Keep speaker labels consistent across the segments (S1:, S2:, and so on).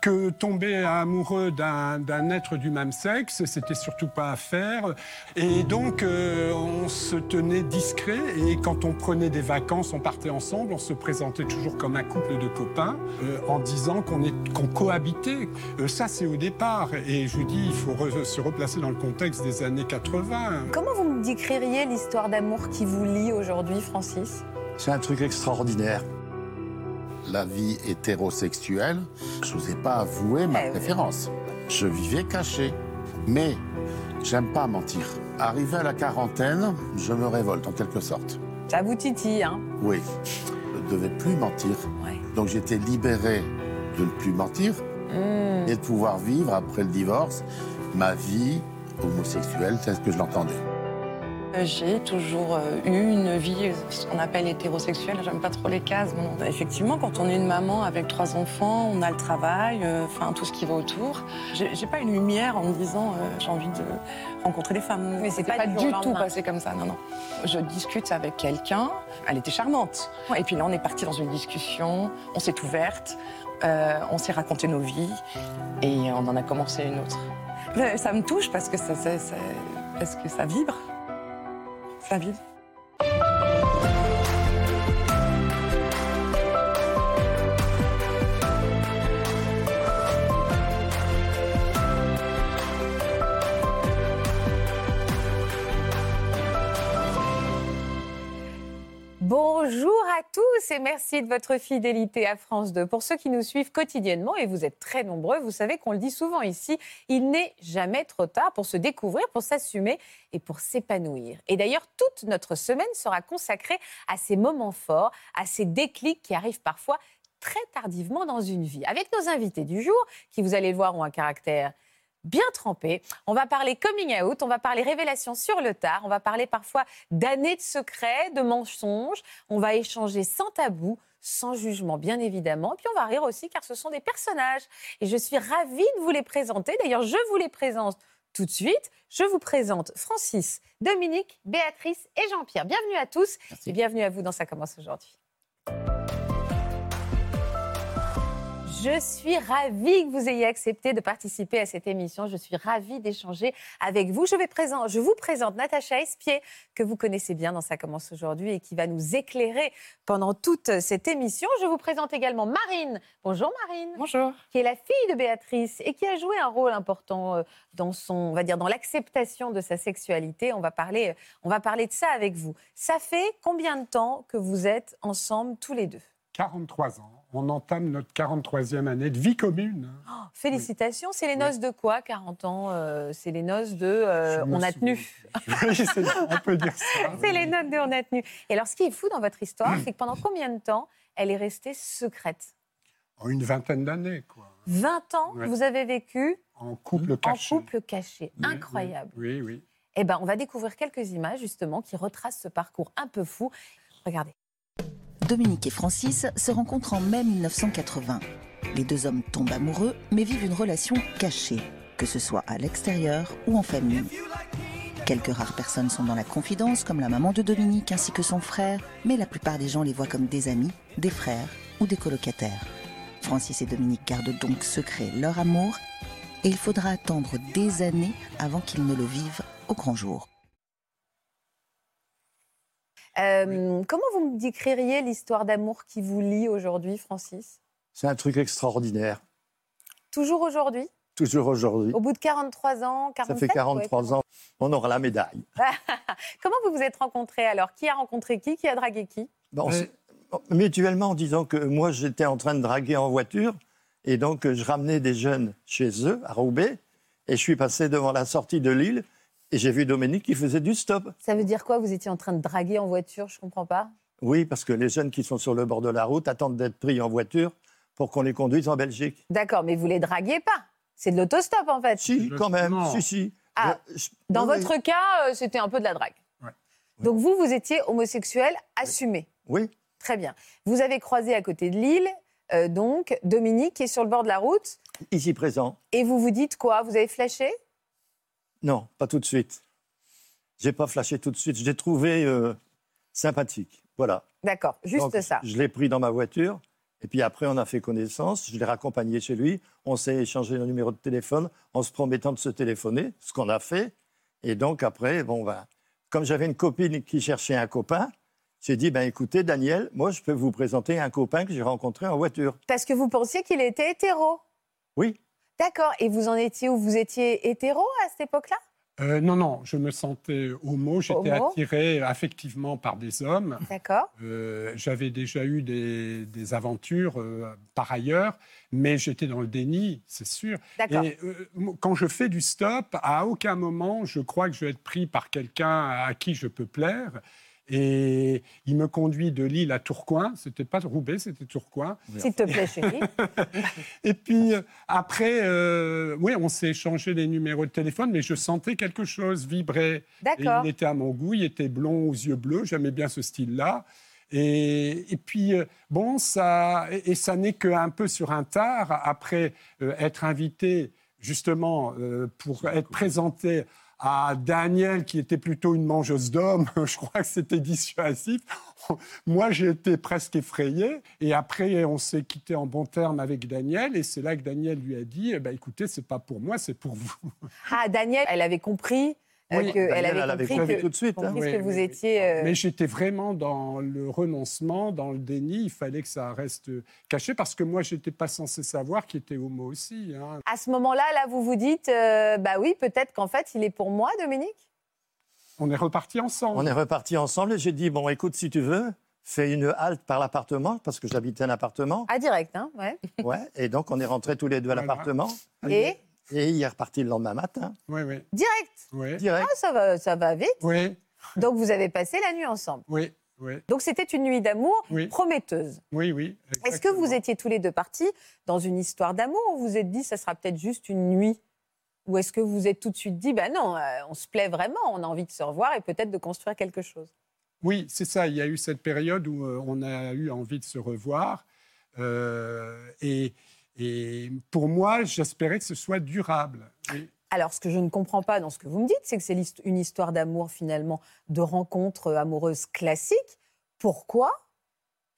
S1: que tomber amoureux d'un être du même sexe, c'était surtout pas à faire. Et donc, euh, on se tenait discret. Et quand on prenait des vacances, on partait ensemble. On se présentait toujours comme un couple de copains, euh, en disant qu'on cohabitait. Euh, ça, c'est au départ. Et je vous dis, il faut se replacer dans le contexte des années 80.
S2: Comment vous me décririez l'histoire d'amour qui vous lie aujourd'hui, Francis?
S3: C'est un truc extraordinaire la vie hétérosexuelle, je n'osais pas avouer ma eh préférence. Je vivais caché. Mais j'aime pas mentir. Arrivé à la quarantaine, je me révolte en quelque sorte.
S2: Ça vous titille, hein?
S3: Oui. Je ne devais plus mentir. Donc j'étais libéré de ne plus mentir hmm. et de pouvoir vivre après le divorce ma vie homosexuelle telle que je l'entendais.
S4: Euh, j'ai toujours euh, eu une vie, ce qu'on appelle hétérosexuelle. J'aime pas trop les cases. effectivement, quand on est une maman avec trois enfants, on a le travail, euh, enfin tout ce qui va autour. J'ai pas une lumière en me disant j'ai envie de rencontrer des femmes. Mais c'est pas, pas du tout passé comme ça. Non, non. Je discute avec quelqu'un. Elle était charmante. Et puis là, on est parti dans une discussion. On s'est ouverte. on s'est raconté nos vies et on en a commencé une autre. Ça me touche parce que ça, parce que ça vibre la ville.
S2: Bonjour à tous et merci de votre fidélité à France 2. Pour ceux qui nous suivent quotidiennement, et vous êtes très nombreux, vous savez qu'on le dit souvent ici, il n'est jamais trop tard pour se découvrir, pour s'assumer et pour s'épanouir. Et d'ailleurs, toute notre semaine sera consacrée à ces moments forts, à ces déclics qui arrivent parfois très tardivement dans une vie. Avec nos invités du jour, qui vous allez le voir ont un caractère bien trempé. On va parler coming out, on va parler révélation sur le tard, on va parler parfois d'années de secrets, de mensonges. On va échanger sans tabou, sans jugement, bien évidemment. Et puis on va rire aussi car ce sont des personnages. Et je suis ravie de vous les présenter. D'ailleurs, je vous les présente tout de suite. Je vous présente Francis, Dominique, Béatrice et Jean-Pierre. Bienvenue à tous et bienvenue à vous dans Ça commence aujourd'hui. Je suis ravie que vous ayez accepté de participer à cette émission. Je suis ravie d'échanger avec vous. Je, vais présent, je vous présente Natacha Espier, que vous connaissez bien dans Ça commence aujourd'hui et qui va nous éclairer pendant toute cette émission. Je vous présente également Marine. Bonjour Marine.
S4: Bonjour.
S2: Qui est la fille de Béatrice et qui a joué un rôle important euh, dans son, on va dire, dans l'acceptation de sa sexualité. On va parler, on va parler de ça avec vous. Ça fait combien de temps que vous êtes ensemble tous les deux?
S1: 43 ans on entame notre 43e année de vie commune.
S2: Oh, félicitations. C'est les noces de quoi, 40 ans euh, C'est les noces de euh, on a tenu.
S1: oui, on peut dire ça.
S2: C'est les noces de on a tenu. Et alors, ce qui est fou dans votre histoire, c'est que pendant combien de temps elle est restée secrète?
S1: En une vingtaine d'années, quoi.
S2: 20 ans, vous avez vécu?
S1: En couple caché.
S2: En couple caché. Incroyable.
S1: Oui, oui.
S2: Eh bien, on va découvrir quelques images, justement, qui retracent ce parcours un peu fou. Regardez.
S5: Dominique et Francis se rencontrent en mai 1980. Les deux hommes tombent amoureux, mais vivent une relation cachée, que ce soit à l'extérieur ou en famille. Quelques rares personnes sont dans la confidence, comme la maman de Dominique ainsi que son frère, mais la plupart des gens les voient comme des amis, des frères ou des colocataires. Francis et Dominique gardent donc secret leur amour, et il faudra attendre des années avant qu'ils ne le vivent au grand jour.
S2: Euh, comment vous me décririez l'histoire d'amour qui vous lie aujourd'hui, Francis?
S3: C'est un truc extraordinaire.
S2: Toujours aujourd'hui?
S3: Toujours aujourd'hui.
S2: Au bout de 43 ans, 47,
S3: Ça fait 43 ans, on aura la médaille.
S2: comment vous vous êtes rencontrés alors? Qui a rencontré qui? Qui a dragué qui?
S3: Bon, Mutuellement en disant que moi j'étais en train de draguer en voiture et donc je ramenais des jeunes chez eux à Roubaix et je suis passé devant la sortie de l'île et j'ai vu Dominique qui faisait du stop.
S2: Ça veut dire quoi Vous étiez en train de draguer en voiture Je ne comprends pas?
S3: Oui, parce que les jeunes qui sont sur le bord de la route attendent d'être pris en voiture pour qu'on les conduise en Belgique.
S2: D'accord, mais vous les draguez pas. C'est de l'autostop en fait.
S3: Si, quand même. Si, si.
S2: Ah, dans votre cas, euh, c'était un peu de la drague. Donc vous, vous étiez homosexuel assumé.
S3: Oui.
S2: Très bien. Vous avez croisé à côté de Lille euh, donc Dominique qui est sur le bord de la route.
S6: Ici présent.
S2: Et vous vous dites quoi? Vous avez flashé?
S6: Non, pas tout de suite. J'ai pas flashé tout de suite. Je l'ai trouvé euh, sympathique. Voilà.
S2: D'accord, juste
S6: Donc,
S2: ça.
S6: Je l'ai pris dans ma voiture. Et puis après, on a fait connaissance. Je l'ai raccompagné chez lui. On s'est échangé nos numéros de téléphone en se promettant de se téléphoner, ce qu'on a fait. Et donc après, bon, ben, comme j'avais une copine qui cherchait un copain, j'ai dit, ben écoutez, Daniel, moi, je peux vous présenter un copain que j'ai rencontré en voiture.
S2: Parce que vous pensiez qu'il était hétéro.
S6: Oui.
S2: D'accord. Et vous en étiez où? Vous étiez hétéro à cette époque-là?
S1: Euh, non, non, je me sentais homo, j'étais attiré affectivement par des hommes.
S2: D'accord.
S1: Euh, J'avais déjà eu des, des aventures euh, par ailleurs, mais j'étais dans le déni, c'est sûr.
S2: D'accord.
S1: Et quand je fais du stop, à aucun moment je crois que je vais être pris par quelqu'un à qui je peux plaire. Et il me conduit de Lille à Tourcoing. C'était pas Roubaix, c'était Tourcoing.
S2: S'il te plaît, chérie.
S1: Et puis euh, après, euh, oui, on s'est échangé les numéros de téléphone, mais je sentais quelque chose vibrer.
S2: D'accord.
S1: il était à mon goût, il était blond aux yeux bleus, j'aimais bien ce style-là. Et, et puis, euh, bon, ça, et, et ça n'est qu'un peu sur un tard, après euh, être invité justement euh, pour être présenté à Daniel, qui était plutôt une mangeuse d'hommes, je crois que c'était dissuasif. Moi, j'ai été presque effrayé. Et après, on s'est quitté en bon terme avec Daniel. Et c'est là que Daniel lui a dit eh ben, écoutez, c'est pas pour moi, c'est pour vous.
S2: Ah, Daniel, elle avait compris
S1: Oui,
S2: que elle avait
S6: elle avait
S2: compris que,
S6: tout de suite, hein.
S1: Oui,
S2: que
S1: oui,
S2: étiez. euh,
S1: Mais j'étais vraiment dans le renoncement, dans le déni. Il fallait que ça reste caché parce que moi, j'étais pas censé savoir qu'il était homo aussi. hein.
S2: À ce moment-là, là, vous vous dites, euh, bah oui, peut-être qu'en fait, il est pour moi, Dominique?
S1: On est reparti ensemble.
S6: On est reparti ensemble et j'ai dit, bon, écoute, si tu veux, fais une halte par l'appartement, parce que j'habitais un appartement.
S2: Ah, direct, hein, ouais.
S6: Ouais, et donc on est rentrés tous les deux à
S1: Voilà.
S6: l'appartement.
S2: Et?
S6: Et il est reparti le lendemain matin,
S1: Oui, oui.
S2: direct.
S1: Oui,
S6: direct.
S2: Ah, ça va, ça va vite.
S1: oui,
S2: Donc, vous avez passé la nuit ensemble.
S1: oui, oui,
S2: Donc, c'était une nuit d'amour
S1: Oui.
S2: prometteuse.
S1: oui. oui,
S2: Est-ce que vous étiez tous les deux partis dans une histoire d'amour ou vous vous êtes dit, ça sera peut-être juste une nuit? Ou est-ce que vous vous êtes tout de suite dit, bah non, euh, on se plaît vraiment, on a envie de se revoir et peut-être de construire quelque chose?
S1: Oui, c'est ça. Il y a eu cette période où euh, on a eu envie de se revoir. Euh, et, et pour moi, j'espérais que ce soit durable.
S2: Alors, ce que je ne comprends pas dans ce que vous me dites, c'est que c'est une histoire d'amour finalement, de rencontre amoureuse classique. Pourquoi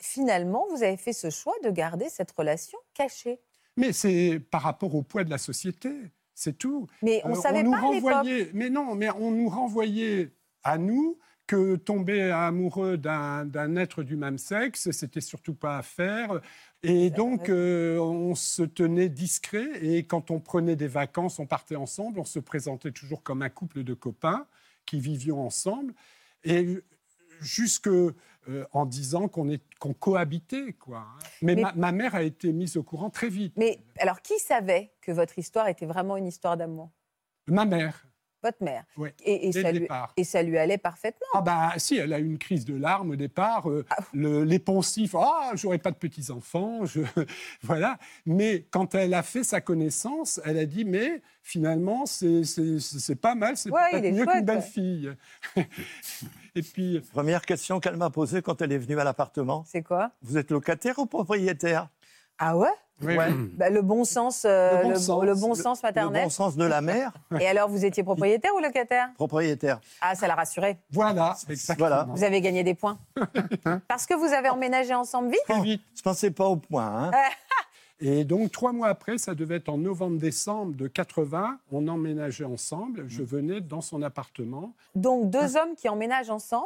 S2: finalement vous avez fait ce choix de garder cette relation cachée?
S1: Mais c'est par rapport au poids de la société, c'est tout.
S2: Mais on ne
S1: Euh,
S2: savait
S1: nous
S2: pas
S1: renvoyait, mais non, mais on nous renvoyait à nous que tomber amoureux d'un être du même sexe, c'était surtout pas à faire. Et donc, euh, on se tenait discret. Et quand on prenait des vacances, on partait ensemble. On se présentait toujours comme un couple de copains qui vivions ensemble. Et jusque euh, en disant qu'on cohabitait, quoi. hein. Mais,
S2: Mais-
S1: ma, ma mère a été mise au courant très vite.
S2: Mais alors, qui savait que votre histoire était vraiment une histoire d'amour?
S1: Ma mère,
S2: Votre mère.
S1: oui.
S2: Et, et
S1: Dès
S2: ça
S1: le
S2: lui,
S1: départ.
S2: et ça lui allait parfaitement.
S1: Ah bah si, elle a eu une crise de larmes au départ, euh, le- les poncifs, ah j'aurais pas de petits enfants, je... voilà. Mais quand elle a fait sa connaissance, elle a dit mais finalement c'est pas mal, c'est
S2: Ouais,
S1: mieux qu'une belle
S2: ouais.
S1: fille. Et puis
S6: Première question qu'elle m'a posée quand elle est venue à l'appartement.
S2: C'est quoi?
S6: Vous êtes locataire ou propriétaire?
S2: Ah ouais?
S1: Oui,
S6: Ouais.
S1: oui.
S2: Bah, Le bon sens, euh,
S1: Le bon
S2: le,
S1: sens.
S2: le bon sens
S6: Le
S2: maternel.
S6: bon sens de la mère,
S2: Et alors, vous étiez propriétaire ou locataire?
S6: Propriétaire.
S2: Ah, ça l'a rassuré.
S1: voilà, exactement.
S6: Voilà.
S2: Vous avez gagné des points. Parce que vous avez emménagé ensemble vite?
S1: Très vite.
S6: Je pensais pas au point. hein.
S1: Et donc trois mois après, ça devait être en novembre-décembre de 80, on emménageait ensemble. Je venais dans son appartement.
S2: Donc, deux hommes qui emménagent ensemble,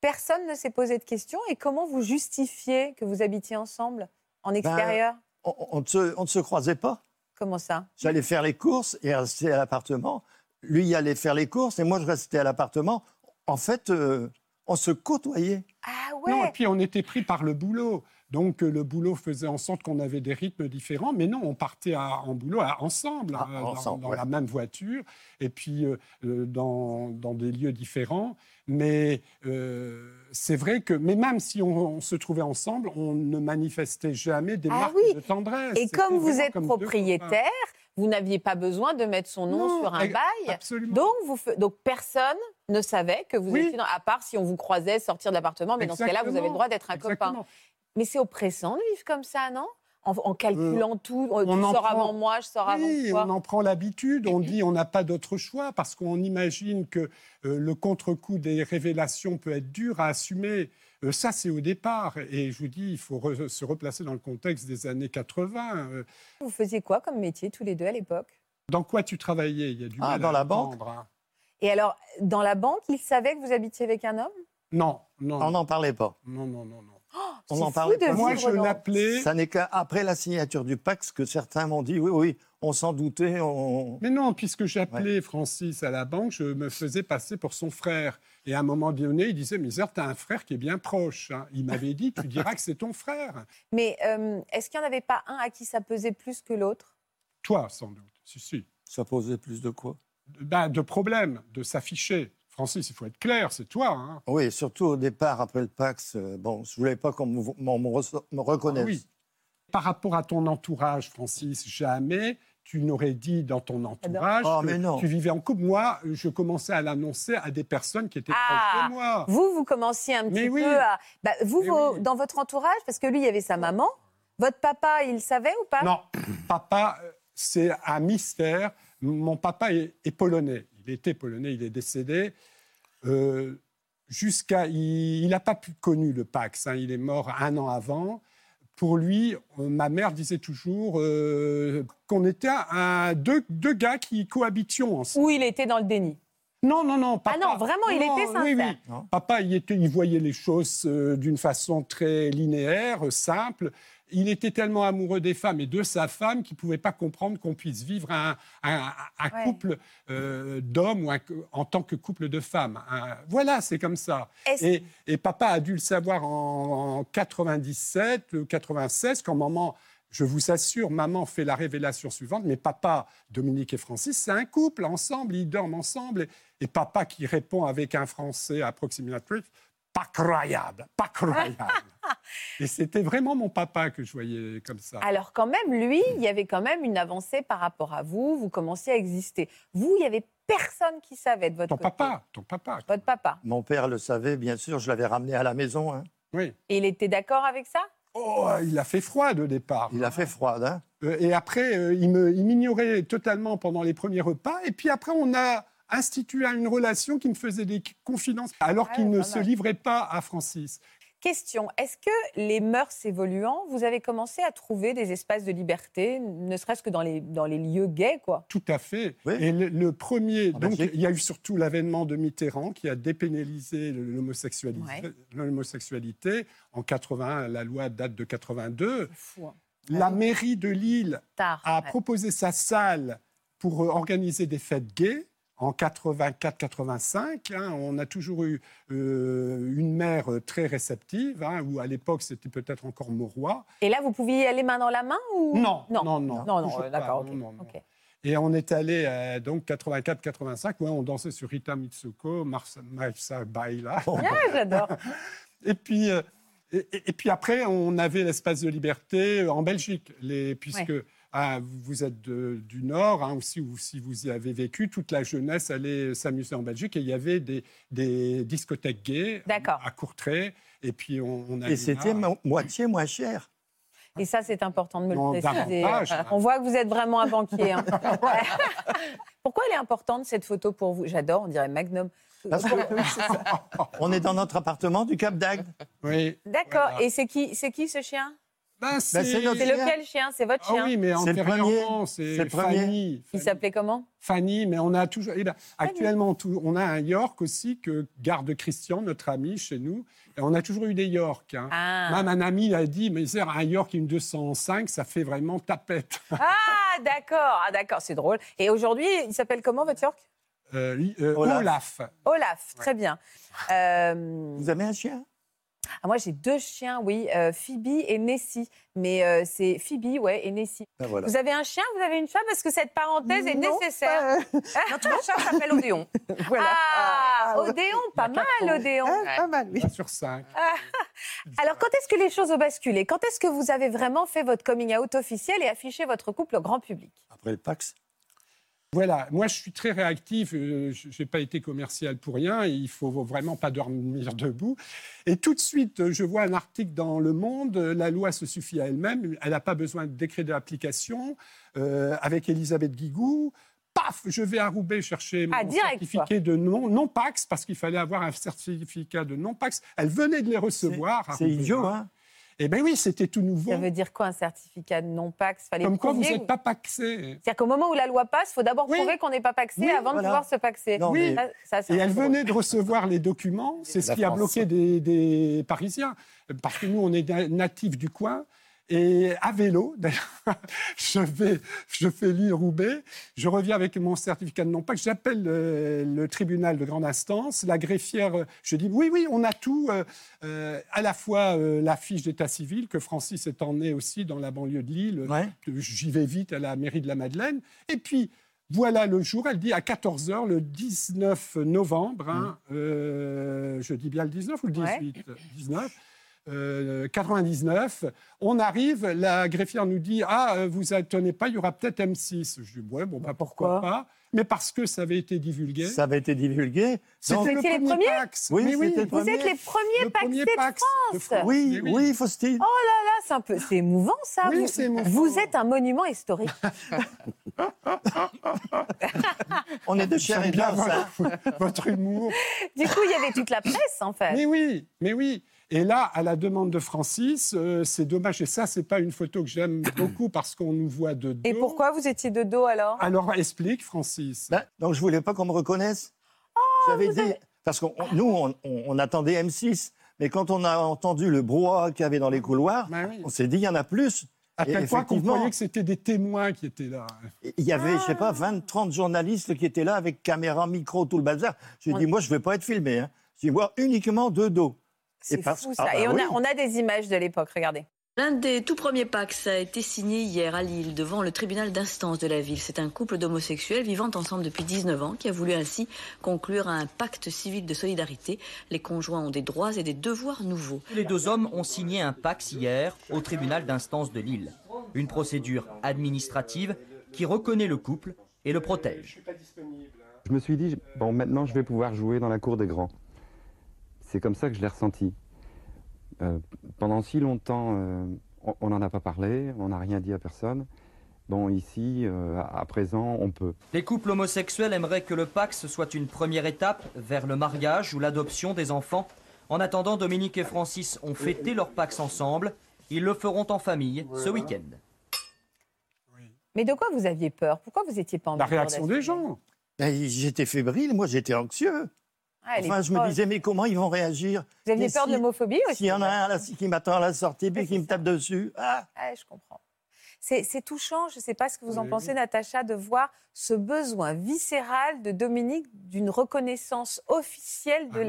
S2: personne ne s'est posé de questions. Et comment vous justifiez que vous habitiez ensemble en extérieur?
S6: On, on ne se, on ne se croisait pas.
S2: Comment ça?
S6: J'allais faire les courses et rester à l'appartement. Lui il allait faire les courses et moi je restais à l'appartement. En fait, euh, on se côtoyait.
S2: Ah
S1: Non, et
S2: ouais
S1: puis on était pris par le boulot. Donc euh, le boulot faisait en sorte qu'on avait des rythmes différents, mais non, on partait à- en boulot à- ensemble,
S6: Ah,
S1: dans-
S6: ensemble,
S1: dans,
S6: ouais.
S1: la même voiture, et puis euh, euh, dans, dans des lieux différents. Mais euh, c'est vrai que, mais même si on, on se trouvait ensemble, on ne manifestait jamais des
S2: Ah
S1: marques
S2: oui.
S1: de tendresse.
S2: Et comme vous êtes
S1: comme
S2: propriétaire, vous n'aviez pas besoin de mettre son nom
S1: Non,
S2: sur un bail.
S1: Absolument.
S2: Donc, vous fe- donc personne ne savait que vous
S1: Oui.
S2: étiez dans, à part si on vous croisait sortir de l'appartement, mais dans ce cas-là, vous avez le droit d'être un copain. Mais c'est oppressant de vivre comme ça, non? En, en calculant tout euh, Tu
S1: on en
S2: sors
S1: prend-
S2: avant moi, je sors
S1: Oui,
S2: avant
S1: on
S2: toi.
S1: en prend l'habitude. On dit on n'a pas d'autre choix parce qu'on imagine que euh, le contre-coup des révélations peut être dur à assumer. Euh, ça, c'est au départ. Et je vous dis, il faut re- se replacer dans le contexte des années 80. Euh,
S2: Vous faisiez quoi comme métier tous les deux à l'époque?
S1: Dans quoi tu travaillais? Il y a du
S6: Ah,
S1: mal
S6: dans
S1: à
S6: la banque
S1: hein.
S2: Et alors, dans la banque, il savait que vous habitiez avec un homme?
S1: Non, non,
S6: On n'en parlait pas.
S1: non, non, non, non.
S6: On en parlait pas.
S1: Moi, je l'appelais.
S6: Ça n'est qu'après la signature du Pax que certains m'ont dit oui, oui, on s'en doutait. On...
S1: Mais non, puisque j'appelais Francis à la banque, je me faisais passer pour son frère. Et à un moment donné, il disait, mais tu as un frère qui est bien proche. hein. Il m'avait dit, tu diras que c'est ton frère.
S2: Mais euh, est-ce qu'il n'y en avait pas un à qui ça pesait plus que l'autre?
S1: Toi, sans doute. Si, si.
S6: Ça posait plus de quoi?
S1: Ben, de problèmes, de s'afficher. Francis, il faut être clair, c'est toi. hein.
S6: Oui, surtout au départ, après le Pax, euh, bon, je voulais pas qu'on me, reconnaisse.
S1: Ah oui. Par rapport à ton entourage, Francis, jamais tu n'aurais dit dans ton entourage
S6: Oh,
S1: que
S6: mais non.
S1: tu vivais en couple. Moi, je commençais à l'annoncer à des personnes qui étaient
S2: Ah.
S1: proches de moi.
S2: Vous, vous commenciez un
S1: Mais
S2: petit
S1: oui.
S2: peu à... Bah, vous,
S1: Mais
S2: vos-
S1: oui.
S2: dans votre entourage, parce que lui, il y avait sa maman. Votre papa, il savait ou pas?
S1: Non, papa, euh, c'est un mystère. Mon papa est, est polonais. Il était polonais, il est décédé. Euh, Jusqu'à, il n'a pas pu connu le Pax. hein. il est mort un an avant. Pour lui, euh, ma mère disait toujours euh, qu'on était un, deux, deux gars qui cohabitions ensemble.
S2: Ou il était dans le déni
S1: Non, non, non. Papa,
S2: Ah non, vraiment, il
S1: Non,
S2: était
S1: oui,
S2: sincère.
S1: oui.
S6: Non.
S1: Papa, il, était, il voyait les choses euh, d'une façon très linéaire, euh, simple. Il était tellement amoureux des femmes et de sa femme qu'il ne pouvait pas comprendre qu'on puisse vivre un, un- un
S2: Ouais.
S1: couple euh, d'hommes ou un- en tant que couple de femmes. Un- voilà, c'est comme ça. Et, et papa a dû le savoir en, en 97, euh, 96, quand maman, je vous assure, maman fait la révélation suivante, mais papa, Dominique et Francis, c'est un couple ensemble, ils dorment ensemble. Et, et papa qui répond avec un français approximatif, pas croyable, pas croyable. et c'était vraiment mon papa que je voyais comme ça.
S2: Alors quand même, lui, il y avait quand même une avancée par rapport à vous. Vous commenciez à exister. Vous, il y avait personne qui savait de votre
S1: Ton
S2: côté.
S1: papa, ton papa.
S2: Votre papa.
S6: Mon père le savait, bien sûr, je l'avais ramené à la maison. hein.
S1: Oui.
S2: Et il était d'accord avec ça?
S1: Oh, il a fait froid de départ.
S6: Il a fait froid. Hein.
S1: Euh, Et après, euh, il me- il m'ignorait totalement pendant les premiers repas. Et puis après, on a institué une relation qui me faisait des confidences, alors
S2: Ah
S1: qu'il ne se livrait pas à Francis.
S2: Question, est-ce que les mœurs évoluant, vous avez commencé à trouver des espaces de liberté, ne serait-ce que dans les, dans les lieux gays, quoi?
S1: Tout à fait.
S6: Oui.
S1: Et le, le premier,
S6: En
S1: donc
S6: Belgique.
S1: il y a eu surtout l'avènement de Mitterrand qui a dépénalisé l'homosexualité.
S2: Ouais.
S1: En 80, la loi date de 82.
S2: C'est fou. hein.
S1: La mairie de Lille
S2: Tard.
S1: a
S2: ouais.
S1: proposé sa salle pour euh, organiser des fêtes gays en 84-85. hein. on a toujours eu euh, une maire euh, très réceptive, hein, où à l'époque c'était peut-être encore Mauroy.
S2: Et là, vous pouviez y aller main dans la main ou?
S1: Non,
S2: non,
S1: non, non,
S2: non, non, euh, d'accord,
S1: non,
S2: ok,
S1: non, non.
S2: ok.
S1: Et on est allé euh, donc 84-85, ouais, on dansait sur Rita Mitsuko, Marsa, Baila.
S2: Ah, j'adore.
S1: Et puis, euh, et, et- puis après, on avait l'espace de liberté en Belgique, les, puisque ah, vous- êtes de- du Nord, hein, aussi, ou si vous y avez vécu, toute la jeunesse allait s'amuser en Belgique et il y avait des, des discothèques gays
S2: D'accord.
S1: à Courtrai. Et puis on, on
S6: Et c'était mo- moitié moins cher.
S2: Et ça, c'est important de me
S1: Non,
S2: le préciser. On voit que vous êtes vraiment un banquier. hein. Pourquoi elle est importante, cette photo, pour vous? J'adore, on dirait Magnum.
S6: Parce que on est dans notre appartement du Cap d'Agde.
S1: Oui.
S2: D'accord.
S1: Voilà.
S2: Et c'est qui, c'est qui ce chien?
S1: Ben,
S6: c'est notre
S2: C'est lequel chien C'est votre
S1: Ah
S2: chien
S1: oui, mais antérieurement,
S6: premier.
S1: c'est. Fanny.
S2: Il s'appelait comment
S1: Fanny, mais on a toujours. là, actuellement, tout- on a un York aussi que garde Christian, notre ami chez nous. Et on a toujours eu des Yorks. hein.
S2: Ah,
S1: Même un ami a dit, mais c'est un York et une 205, ça fait vraiment tapette.
S2: Ah, d'accord. Ah, d'accord, c'est drôle. Et aujourd'hui, il s'appelle comment, votre York
S1: Euh, euh,
S6: Olaf.
S1: Olaf.
S2: Olaf, très bien. Euh,
S6: Vous avez un chien?
S2: Ah, moi, j'ai deux chiens, oui, euh, Phoebe et Nessie. Mais euh, c'est Phoebe, ouais, et Nessie.
S6: Ben voilà.
S2: Vous avez un chien, vous avez une femme? Parce que cette parenthèse est
S7: Non,
S2: nécessaire?
S7: Notre chat s'appelle Odéon. voilà.
S2: Ah,
S7: Ah.
S2: Odéon, pas mal, Odéon.
S7: Ah, Pas mal, oui.
S1: Sur cinq.
S2: Alors, quand est-ce que les choses ont basculé? Quand est-ce que vous avez vraiment fait votre coming out officiel et affiché votre couple au grand public?
S6: Après le Pax?
S1: Voilà, moi je suis très réactif, euh, je n'ai pas été commercial pour rien, il faut vraiment pas dormir debout. Et tout de suite, je vois un article dans Le Monde, la loi se suffit à elle-même, elle n'a pas besoin de décret d'application, euh, avec Elisabeth Guigou. Paf, je vais à Roubaix chercher mon
S2: Ah, direct,
S1: certificat de non, non Pax, parce qu'il fallait avoir un certificat de non Pax. Elle venait de les recevoir.
S6: C'est idiot, hein
S1: Eh bien oui, c'était tout nouveau.
S2: Ça veut dire quoi un certificat de non-pax?
S1: Comme quoi vous n'êtes pas paxé.
S2: C'est-à-dire qu'au moment où la loi passe, il faut d'abord
S1: Oui.
S2: prouver qu'on n'est pas paxé
S1: Oui,
S2: avant de pouvoir se paxer.
S6: Non,
S1: Oui.
S2: Ça, ça, c'est
S1: Et elle venait de recevoir les documents, c'est ce qui a bloqué des, des Parisiens, parce que nous, on est na- natifs du coin. Et à vélo, d'ailleurs, je, vais, je fais l'île Roubaix, je reviens avec mon certificat de non-pax, j'appelle euh, le tribunal de grande instance, la greffière, euh, je dis oui, oui, on a tout, euh, à la fois euh, la fiche d'état civil, que Francis est emmené aussi dans la banlieue de Lille,
S6: Ouais.
S1: j'y vais vite à la mairie de la Madeleine. Et puis, voilà le jour, elle dit à 14h, le 19 novembre, hein, euh, je dis bien le 19 ou le
S2: Ouais.
S1: 18 19 euh, 99, on arrive, la greffière nous dit Ah, euh, vous attendez pas, il y aura peut-être M6. Je dis Ouais, bon, bah, pourquoi,
S2: pourquoi
S1: pas? Mais parce que ça avait été divulgué.
S6: Ça avait été divulgué.
S1: C'était le
S2: Vous étiez les
S1: premier
S2: premiers
S1: Pax.
S6: Oui,
S2: Vous êtes les premiers
S1: le premier
S2: de
S1: Pax de
S2: France.
S6: Oui,
S1: Mais
S6: oui, Faustine.
S2: Là, c'est un peu, c'est émouvant ça.
S1: Oui,
S2: vous,
S1: c'est émouvant.
S2: vous êtes un monument historique.
S6: On est de chair et hein.
S1: votre, votre humour.
S2: Du coup, il y avait toute la presse en fait.
S1: Mais oui, mais oui. Et là, à la demande de Francis, euh, c'est dommage. Et ça, c'est pas une photo que j'aime beaucoup parce qu'on nous voit de dos.
S2: Et pourquoi vous étiez de dos alors?
S1: Alors, explique, Francis.
S6: Ben, donc je voulais pas qu'on me reconnaisse. J'avais dit parce que nous on, on- on attendait M6, mais quand on a entendu le brouhaha qu'il y avait dans les couloirs,
S1: Ben oui.
S6: on s'est dit il y en a plus.
S1: À
S6: Et
S1: tel point qu'on croyait que c'était des témoins qui étaient là.
S6: il y avait je sais pas 20 30 journalistes qui étaient là avec caméra, micro, tout le bazar. J'ai dit moi je veux pas être filmé hein. J'ai dit moi uniquement de dos.
S2: C'est fou ça.
S6: ah bah
S2: Et on,
S6: oui.
S2: a, on a des images de l'époque, regardez.
S8: L'un des tout premiers Pax a été signé hier à Lille devant le tribunal d'instance de la ville. C'est un couple d'homosexuels vivant ensemble depuis 19 ans qui a voulu ainsi conclure un pacte civil de solidarité. Les conjoints ont des droits et des devoirs nouveaux.
S9: Les deux hommes ont signé un Pax hier au tribunal d'instance de Lille. Une procédure administrative qui reconnaît le couple et le protège.
S10: Je me suis dit, bon, maintenant je vais pouvoir jouer dans la cour des grands. C'est comme ça que je l'ai ressenti. Euh, pendant si longtemps, euh, on n'en a pas parlé, on n'a rien dit à personne. Bon, ici, euh, à présent, on peut.
S9: Les couples homosexuels aimeraient que le Pax soit une première étape vers le mariage ou l'adoption des enfants. En attendant, Dominique et Francis ont fêté leur Pax ensemble. Ils le feront en famille ce week-end.
S2: Mais de quoi vous aviez peur? Pourquoi vous n'étiez pas en
S1: La réaction des gens.
S6: Ben, j'étais fébrile, moi j'étais anxieux.
S2: Ah,
S6: Enfin je me disais mais comment ils vont réagir
S2: Vous aviez peur de
S6: si-
S2: l'homophobie aussi
S6: S'il y en a un à la- qui m'attend à la sortie puis qui me tape dessus, ah
S2: Ouais, je comprends. C'est c'est touchant, je ne sais pas ce que vous en pensez,
S1: oui.
S2: Natacha, de voir ce besoin viscéral de Dominique d'une reconnaissance officielle de
S1: Ah oui.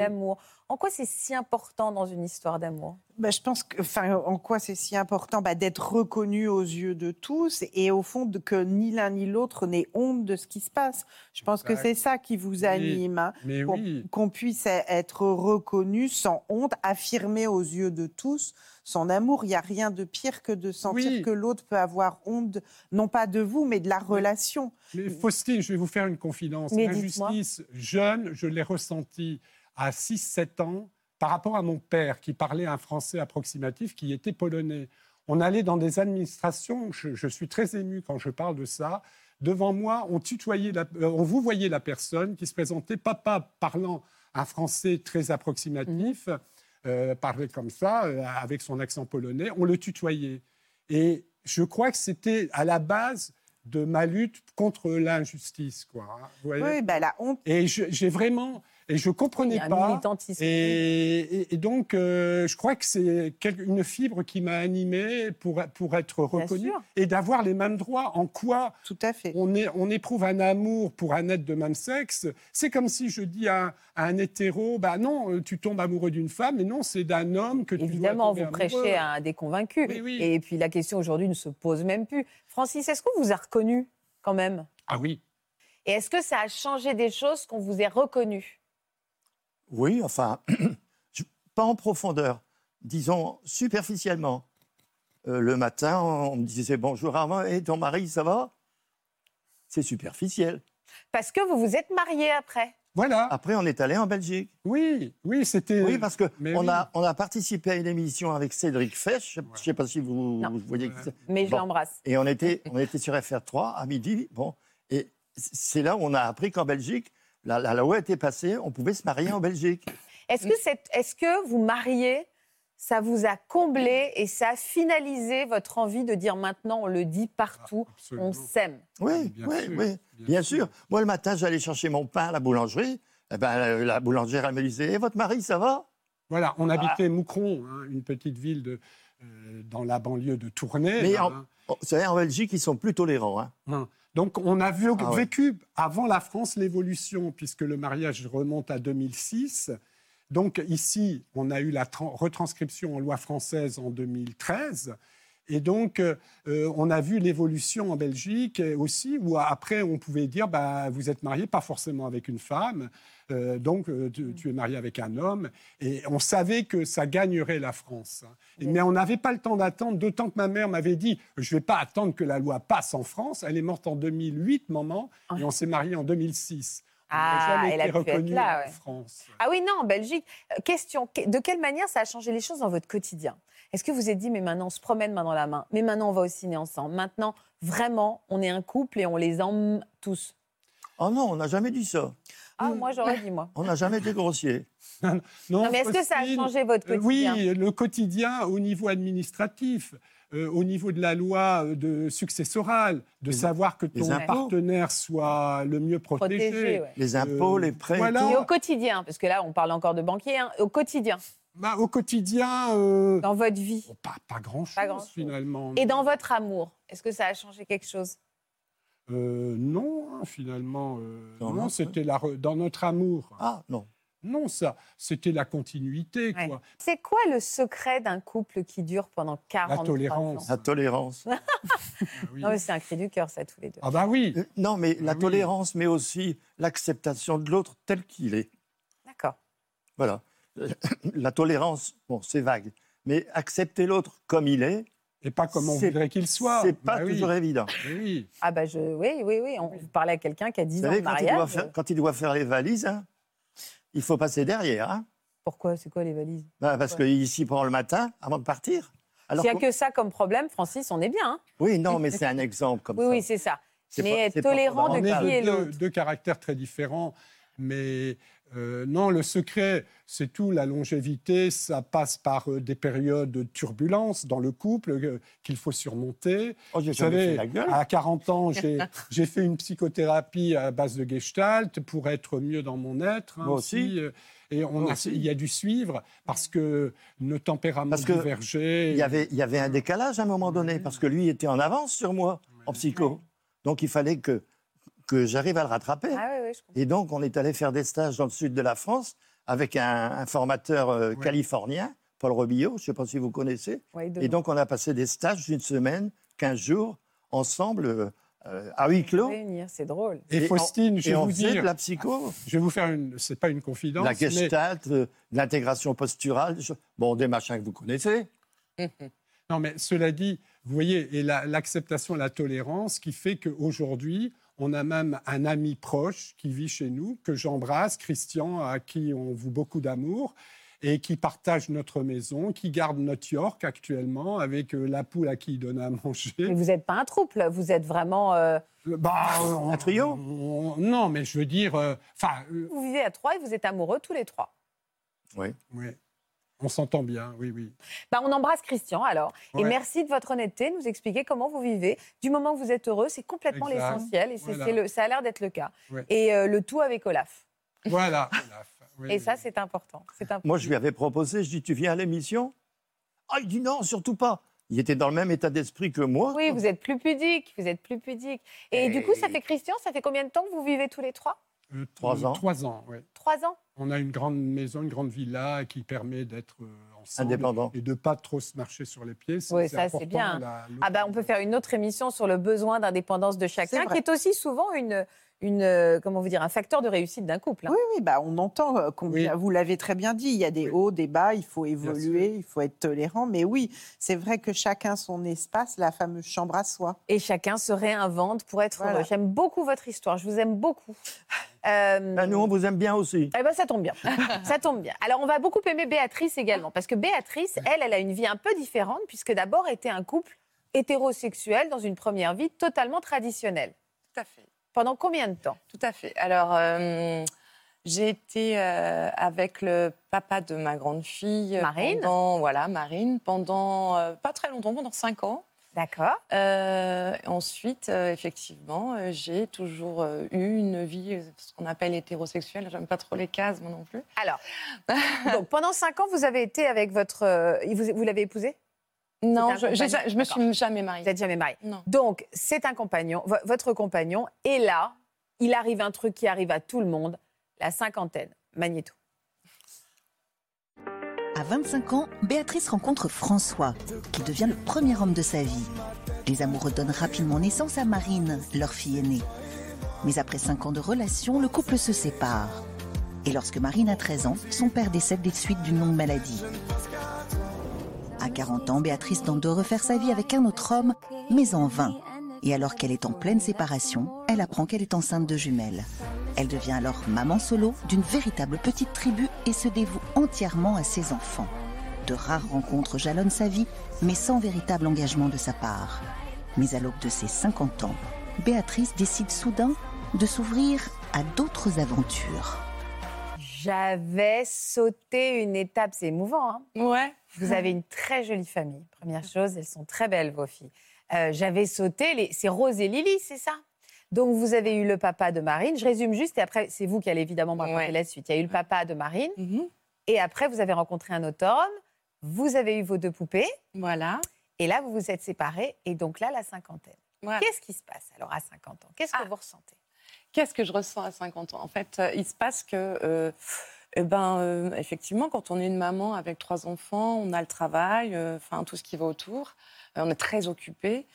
S2: En quoi c'est si important dans une histoire d'amour?
S7: Bah, je pense que, enfin, en quoi c'est si important? Bah, d'être reconnu aux yeux de tous et au fond de, que ni l'un ni l'autre n'ait honte de ce qui se passe. Je pense que
S1: Exact.
S7: c'est ça qui vous anime, hein,
S1: Mais
S7: qu'on
S1: oui.
S7: qu'on puisse e- être reconnu sans honte, affirmer aux yeux de tous son amour. Il n'y a rien de pire que de sentir
S1: Oui.
S7: que l'autre peut avoir honte, non pas de vous, mais de la relation.
S1: Mais Faustine, je vais vous faire une confidence.
S2: Mais dites-moi.
S1: L'injustice jeune, je l'ai ressentie à 6-7 ans par rapport à mon père qui parlait un français approximatif qui était polonais. On allait dans des administrations, je, je suis très ému quand je parle de ça. Devant moi, on tutoyait, la- euh, on vous voyait la personne qui se présentait, papa parlant un français très approximatif, euh, parlait comme ça, euh, avec son accent polonais, on le tutoyait. Et je crois que c'était à la base de ma lutte contre l'injustice, quoi. hein, vous voyez?
S7: Oui, bah, la honte.
S1: et j'ai vraiment, et je
S2: Il y
S1: comprenais
S2: un
S1: pas.
S2: militantisme.
S1: Et, et- et donc, euh, je crois que c'est une fibre qui m'a animé pour, pour être
S2: Bien
S1: reconnu
S2: sûr.
S1: et d'avoir les mêmes droits. En quoi
S7: Tout à fait.
S1: on, est, on éprouve un amour pour un être de même sexe C'est comme si je dis à, un- à un hétéro, bah non, euh, tu tombes amoureux d'une femme, mais non, c'est d'un homme que tu dois
S2: Évidemment, vous prêchez
S1: amoureux.
S2: à un des convaincus.
S1: Oui, oui.
S2: Et puis la question aujourd'hui ne se pose même plus. Francis, est-ce qu'on vous a reconnu quand même?
S1: Ah oui.
S2: Et est-ce que ça a changé des choses qu'on vous ait reconnu?
S6: Oui, enfin, pas en profondeur, disons superficiellement. Euh, le matin, on me disait bonjour Armand, et ton mari, ça va? C'est superficiel.
S2: Parce que vous vous êtes marié après.
S1: Voilà.
S6: Après, on est allé en Belgique.
S1: Oui, oui, c'était.
S6: Oui, parce que
S1: Mais
S6: on,
S1: oui.
S6: a, on a participé à une émission avec Cédric Fesch. Je ne sais pas si vous, voyez.
S2: Mais je l'embrasse.
S6: Et on était, on était sur FR3 à midi. Bon, et c'est là où on a appris qu'en Belgique, la, la loi était passée, on pouvait se marier en Belgique.
S2: Est-ce que, vous marier, ça vous a comblé et ça a finalisé votre envie de dire maintenant, on le dit partout,
S1: Ah,
S2: on s'aime?
S6: Oui,
S1: Bien
S6: oui,
S1: sûr,
S6: oui,
S1: bien
S6: bien,
S1: sûr.
S6: sûr. Moi, le matin, j'allais chercher mon pain à la boulangerie. Eh ben, la, la boulangère, elle me disait, Eh, votre mari, ça va?
S1: Voilà, on
S6: Ah.
S1: habitait Moucron, hein, une petite ville de, euh, dans la banlieue de Tournai.
S6: Mais
S1: là,
S6: en,
S1: hein.
S6: oh, vous savez, en Belgique, ils sont plus tolérants. hein.
S1: Donc, on a vu,
S6: Ah ouais.
S1: vécu avant la France l'évolution, puisque le mariage remonte à 2006. Donc, ici, on a eu la tran- retranscription en loi française en 2013. Et donc, euh, euh, on a vu l'évolution en Belgique euh, aussi, où après, on pouvait dire bah, vous êtes marié, pas forcément avec une femme, euh, donc euh, tu, tu es marié avec un homme. Et on savait que ça gagnerait la France. Et- Mais on n'avait pas le temps d'attendre, d'autant que ma mère m'avait dit je ne vais pas attendre que la loi passe en France. Elle est morte en 2008, maman, et on s'est marié en 2006. On n'a
S2: Ah,
S1: jamais
S2: elle a
S1: été
S2: pu être là,
S1: en
S2: ouais.
S1: France.
S2: Ah oui, non, en Belgique. Question, que- de quelle manière ça a changé les choses dans votre quotidien? Est-ce que vous vous êtes dit, mais maintenant on se promène main dans la main, mais maintenant on va au ciné ensemble, maintenant vraiment on est un couple et on les aime tous
S6: Oh non, on n'a jamais dit ça.
S2: Ah, moi j'aurais dit, moi.
S6: On n'a jamais été grossier.
S1: Non,
S2: Non, mais est-ce que ça a changé votre
S1: euh,
S2: quotidien
S1: Oui, le quotidien au niveau administratif, euh, au niveau de la loi euh, de successorale, de savoir que ton
S6: impôts.
S1: partenaire soit le mieux protégé.
S2: Protégé, ouais.
S6: Les impôts,
S1: Euh,
S6: les prêts,
S1: voilà.
S2: Et au quotidien, parce que là on parle encore de banquier, hein, au quotidien,
S1: Bah, au quotidien, euh,
S2: dans votre vie
S1: oh, pas, pas grand-chose finalement.
S2: et dans votre amour, est-ce que ça a changé quelque chose?
S1: Euh, non, hein, finalement, euh,
S6: Non,
S1: c'était la re- dans notre amour.
S6: Ah, non.
S1: Non, ça, c'était la continuité,
S2: Ouais.
S1: quoi.
S2: C'est quoi le secret d'un couple qui dure pendant 40 ans
S1: tolérance.
S6: La tolérance.
S1: Ah oui.
S2: Non, mais c'est un cri du cœur, ça, tous les deux.
S1: Ah bah oui.
S6: Euh, Non, mais la
S1: Ah oui.
S6: tolérance, mais aussi l'acceptation de l'autre tel qu'il est.
S2: D'accord.
S6: Voilà. Euh, La tolérance, bon, c'est vague. Mais accepter l'autre comme il est,
S1: Et pas comme on
S6: C'est-
S1: voudrait qu'il soit.
S6: c'est pas
S1: Bah oui.
S6: toujours évident.
S1: Oui.
S2: Ah bah je, oui, oui, oui. On parlait à quelqu'un qui a 10
S6: Vous
S2: ans de
S6: savez, quand il,
S2: mariage.
S6: doit faire, quand il doit faire les valises, hein, il faut passer derrière. hein.
S2: Pourquoi C'est quoi les valises?
S6: Ben, parce qu'il s'y prend le matin avant de partir. Alors
S2: S'il n'y a que ça comme problème, Francis, on est bien. hein
S6: Oui, non, mais c'est un exemple comme
S2: oui,
S6: ça.
S2: oui, c'est ça.
S6: C'est
S2: Mais
S6: pas-
S2: être tolérant de qui
S1: est
S2: l'autre?
S1: deux caractères très différents, mais euh, non, le secret, c'est tout. La longévité, ça passe par euh, des périodes de turbulence dans le couple euh, qu'il faut surmonter.
S6: Oh,
S1: Vous savez, à 40 ans, j'ai fait une psychothérapie à base de gestalt pour être mieux dans mon être. hein,
S6: Moi aussi.
S1: Et on a, il y a dû suivre parce que nos tempéraments
S6: Parce que
S1: divergeaient.
S6: Il y, avait, il y avait un décalage à un moment donné, parce que lui était en avance sur moi, en psycho. Donc il fallait que, que j'arrive à le rattraper.
S2: Ah oui, oui, je comprends.
S6: Et donc on est allé faire des stages dans le sud de la France avec un, un formateur euh,
S1: Ouais.
S6: californien, Paul Robillot, je ne sais pas si vous connaissez. Et donc on a passé des stages d'une semaine, 15 jours, ensemble, euh, euh, à huis clos.
S2: C'est drôle.
S1: Et
S6: Et
S1: Faustine,
S6: on-
S1: je vais vous dire,
S6: de la psycho,
S1: je vais vous faire une, c'est pas une confidence,
S6: de la
S1: mais-
S6: gestalt, euh, l'intégration posturale, bon, des machins que vous connaissez.
S1: Non, mais cela dit, vous voyez, et la- l'acceptation, la tolérance qui fait qu'aujourd'hui, on a même un ami proche qui vit chez nous, que j'embrasse, Christian, à qui on voue beaucoup d'amour, et qui partage notre maison, qui garde notre York actuellement, avec euh, la poule à qui il donne à
S2: Mais
S1: manger.
S2: vous n'êtes pas un trouble, vous êtes vraiment. euh,
S1: Bah, on-
S6: Un trio
S1: on- Non, mais je veux dire, euh, enfin, euh,
S2: vous vivez à trois et vous êtes amoureux tous les trois.
S6: Oui.
S1: ouais, on s'entend bien, oui, oui.
S2: Bah, on embrasse Christian alors. Et merci de votre honnêteté, de nous expliquer comment vous vivez. Du moment que vous êtes heureux, c'est complètement l'essentiel et
S1: Voilà.
S2: le, ça a l'air d'être le cas.
S1: Ouais.
S2: Et euh, le tout avec Olaf.
S1: Voilà. Olaf, oui,
S2: Et
S1: oui.
S2: ça, c'est important. c'est important.
S6: Moi, je lui avais proposé, je dis, tu viens à l'émission? Ah, il dit non, surtout pas. Il était dans le même état d'esprit que moi.
S2: Oui, vous êtes plus pudique, vous êtes plus pudique. Et,
S6: Et-
S2: du coup, ça fait Christian, ça fait combien de temps que vous vivez tous les trois?
S1: Euh,
S6: Trois ans.
S1: Trois ans, oui.
S2: Trois ans?
S1: On a une grande maison, une grande villa qui permet d'être euh, ensemble
S6: Indépendant.
S1: et de pas trop se marcher sur les pieds.
S2: Oui, ça, c'est bien.
S1: la-
S2: Ah bah, on peut faire une autre émission sur le besoin d'indépendance de chacun, qui est aussi souvent une, une, euh, comment vous dire, un facteur de réussite d'un couple. hein.
S7: Oui, oui, bah, on entend euh, combien, vous l'avez très bien dit, il y a des hauts, des bas, il faut évoluer, il faut être tolérant. Mais oui, c'est vrai que chacun son espace, la fameuse chambre à soi.
S2: Et chacun se réinvente pour être
S7: Voilà.
S2: heureux. J'aime beaucoup votre histoire, je vous aime beaucoup. Euh,
S6: Ben, nous, on vous aime bien aussi.
S2: Eh ben, ça tombe bien. ça tombe bien. Alors, on va beaucoup aimer Béatrice également, parce que Béatrice, elle, elle a une vie un peu différente, puisque d'abord était un couple hétérosexuel dans une première vie totalement traditionnelle.
S4: Tout à fait.
S2: Pendant combien de temps?
S4: Tout à fait. Alors, euh, j'ai été euh, avec le papa de ma grande fille.
S2: Marine
S4: pendant, Voilà, Marine, pendant euh, pas très longtemps, pendant cinq ans.
S2: D'accord.
S4: Euh, ensuite, euh, effectivement, euh, j'ai toujours euh, eu une vie, euh, ce qu'on appelle hétérosexuelle. J'aime pas trop les cases, moi non plus.
S2: Alors, donc pendant cinq ans, vous avez été avec votre. euh, vous vous l'avez épousé
S4: Non, je,
S2: compagnon.
S4: je me suis jamais mariée.
S2: Vous n'êtes jamais marié.
S4: Non.
S2: Donc, c'est un compagnon, vo- votre compagnon. Et là, il arrive un truc qui arrive à tout le monde la cinquantaine. Magnéto.
S5: À 25 ans, Béatrice rencontre François, qui devient le premier homme de sa vie. Les amoureux donnent rapidement naissance à Marine, leur fille aînée. Mais après 5 ans de relation, le couple se sépare. Et lorsque Marine a 13 ans, son père décède des suites d'une longue maladie. À 40 ans, Béatrice tente de refaire sa vie avec un autre homme, mais en vain. Et alors qu'elle est en pleine séparation, elle apprend qu'elle est enceinte de jumelles. Elle devient alors maman solo d'une véritable petite tribu et se dévoue entièrement à ses enfants. De rares rencontres jalonnent sa vie, mais sans véritable engagement de sa part. Mais à l'aube de ses 50 ans, Béatrice décide soudain de s'ouvrir à d'autres aventures.
S2: J'avais sauté une étape, c'est émouvant. Hein
S4: Ouais.
S2: vous avez une très jolie famille. Première chose, elles sont très belles, vos filles. Euh, J'avais sauté, les... c'est Rose et Lily, c'est ça? Donc vous avez eu le papa de Marine. Je résume juste et après, c'est vous qui allez évidemment me raconter
S4: Ouais.
S2: la suite. Il y a eu le papa de Marine
S4: Mhm.
S2: et après, vous avez rencontré un autre homme. Vous avez eu vos deux poupées
S4: Voilà.
S2: et là, vous vous êtes séparés. Et donc là, la cinquantaine.
S4: Voilà.
S2: Qu'est-ce qui se passe alors à 50 ans? Qu'est-ce que
S4: Ah.
S2: vous ressentez?
S4: Qu'est-ce que je ressens à 50 ans? En fait, euh, il se passe que, euh, eh ben, euh, effectivement, quand on est une maman avec trois enfants, on a le travail, euh, enfin tout ce qui va autour. On est très occupé.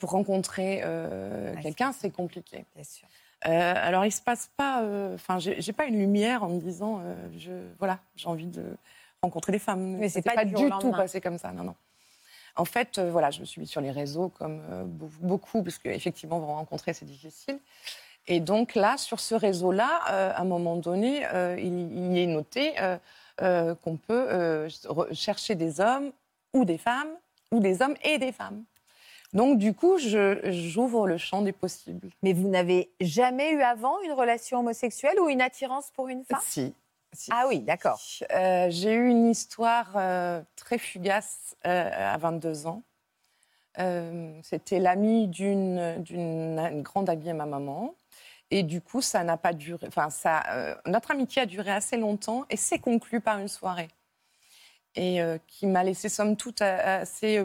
S4: Pour rencontrer
S2: Ouais,
S4: quelqu'un, c'est compliqué.
S2: Bien sûr.
S4: Alors, il se passe pas. Enfin, j'ai pas une lumière en me disant, je, voilà, j'ai envie de rencontrer des femmes.
S2: Mais c'est
S4: s'est
S2: pas du
S4: tout passé comme ça. Non, non. En fait, voilà, je me suis mise sur les réseaux comme beau- beaucoup, parce qu'effectivement, vous rencontrer, c'est difficile. Et donc là, sur ce réseau-là, euh, à un moment donné, euh, il, est noté euh, qu'on peut chercher des hommes ou des femmes, ou des hommes et des femmes. Donc du coup, j'ouvre le champ des possibles.
S2: Mais vous n'avez jamais eu avant une relation homosexuelle ou une attirance pour une femme?
S4: Si. si.
S2: Ah oui, d'accord.
S4: J'ai eu une histoire très fugace à 22 ans. Euh, C'était l'amie d'une d'une- une grande amie à ma maman. Et du coup, ça n'a pas duré. Enfin, ça, euh, notre amitié a duré assez longtemps et s'est conclue par une soirée. Et euh, qui m'a laissé, somme toute, assez. euh,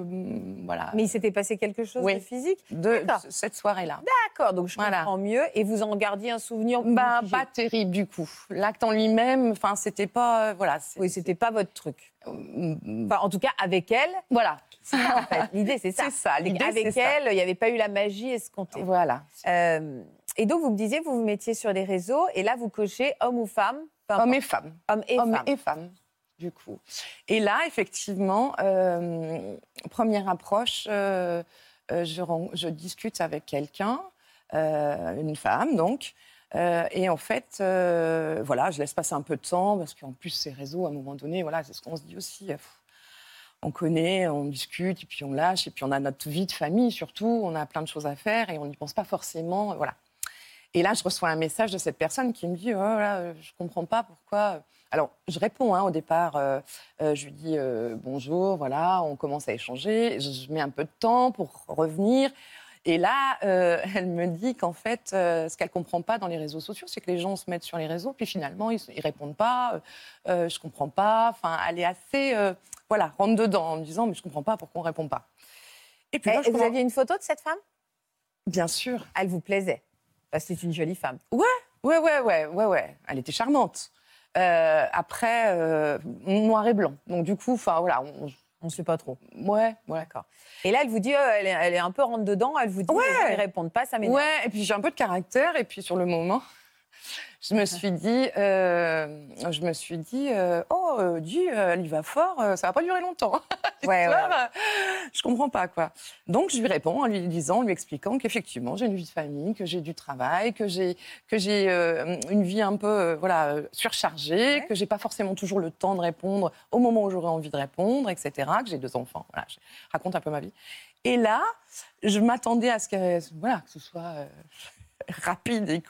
S4: voilà.
S2: Mais il s'était passé quelque chose
S4: Oui.
S2: de physique?
S4: De cette soirée-là.
S2: D'accord, donc je
S4: Voilà.
S2: comprends mieux. Et vous en gardiez un souvenir
S4: Bah, pas terrible du coup. L'acte en lui-même, enfin, c'était pas. euh, voilà.
S2: Oui, c'était pas votre truc.
S4: Mm,
S2: Enfin, en tout cas, avec elle,
S4: Voilà.
S2: en fait, l'idée c'est ça.
S4: Ça. Ça.
S2: elle, il n'y avait pas eu la magie escomptée.
S4: Voilà.
S2: Et donc, vous me disiez, vous vous mettiez sur les réseaux, et là, vous cochez homme ou femme?
S4: Hommes et femmes.
S2: Homme et femme.
S4: et femmes, du coup. Et là, effectivement, euh, première approche, euh, euh, je, discute avec quelqu'un, une femme donc. et en fait, voilà, je laisse passer un peu de temps parce qu'en plus, ces réseaux, à un moment donné, voilà, c'est ce qu'on se dit aussi. on connaît, on discute, et puis on lâche, et puis on a notre vie de famille surtout, on a plein de choses à faire et on n'y pense pas forcément, voilà. Et là, je reçois un message de cette personne qui me dit, oh là, je comprends pas pourquoi. Alors, je réponds hein, au départ, euh, euh, je lui dis euh, bonjour, voilà, on commence à échanger, je, je mets un peu de temps pour revenir. Et là, elle me dit qu'en fait, ce qu'elle comprend pas dans les réseaux sociaux, c'est que les gens se mettent sur les réseaux, puis finalement, ils, ils répondent pas, euh, je comprends pas. Enfin, elle est assez, voilà, rentre dedans en me disant, mais je comprends pas pourquoi on répond pas. Et puis là, je
S2: vous aviez une photo de cette femme?
S4: Bien sûr.
S2: Elle vous plaisait Parce que c'est une jolie femme.
S4: Ouais, ouais, ouais, ouais, ouais. Elle était charmante. Euh, après, euh, noir et blanc. Donc du coup, enfin voilà, on-
S2: On ne sait pas trop.
S4: Ouais, ouais.
S2: D'accord. Et là, elle vous dit, euh, elle, est, elle est un peu rentre dedans, elle vous dit,
S4: Ouais.
S2: ne répondent pas, ça m'énerve.
S4: Ouais, et puis j'ai un peu de caractère, et puis sur le moment, je me suis dit, euh, je me suis dit, euh, oh, euh, dis, euh, elle y va fort, euh, ça va pas durer longtemps.
S2: Ouais, ouais,
S4: Je comprends pas quoi. Donc je lui réponds en lui disant, en lui expliquant qu'effectivement j'ai une vie de famille, que j'ai du travail, que j'ai que j'ai euh, une vie un peu euh, voilà surchargée,
S2: Ouais.
S4: que j'ai pas forcément toujours le temps de répondre au moment où j'aurais envie de répondre, etc. Que j'ai deux enfants. Voilà, je raconte un peu ma vie. Et là, je m'attendais à ce que voilà que ce soit euh, rapide et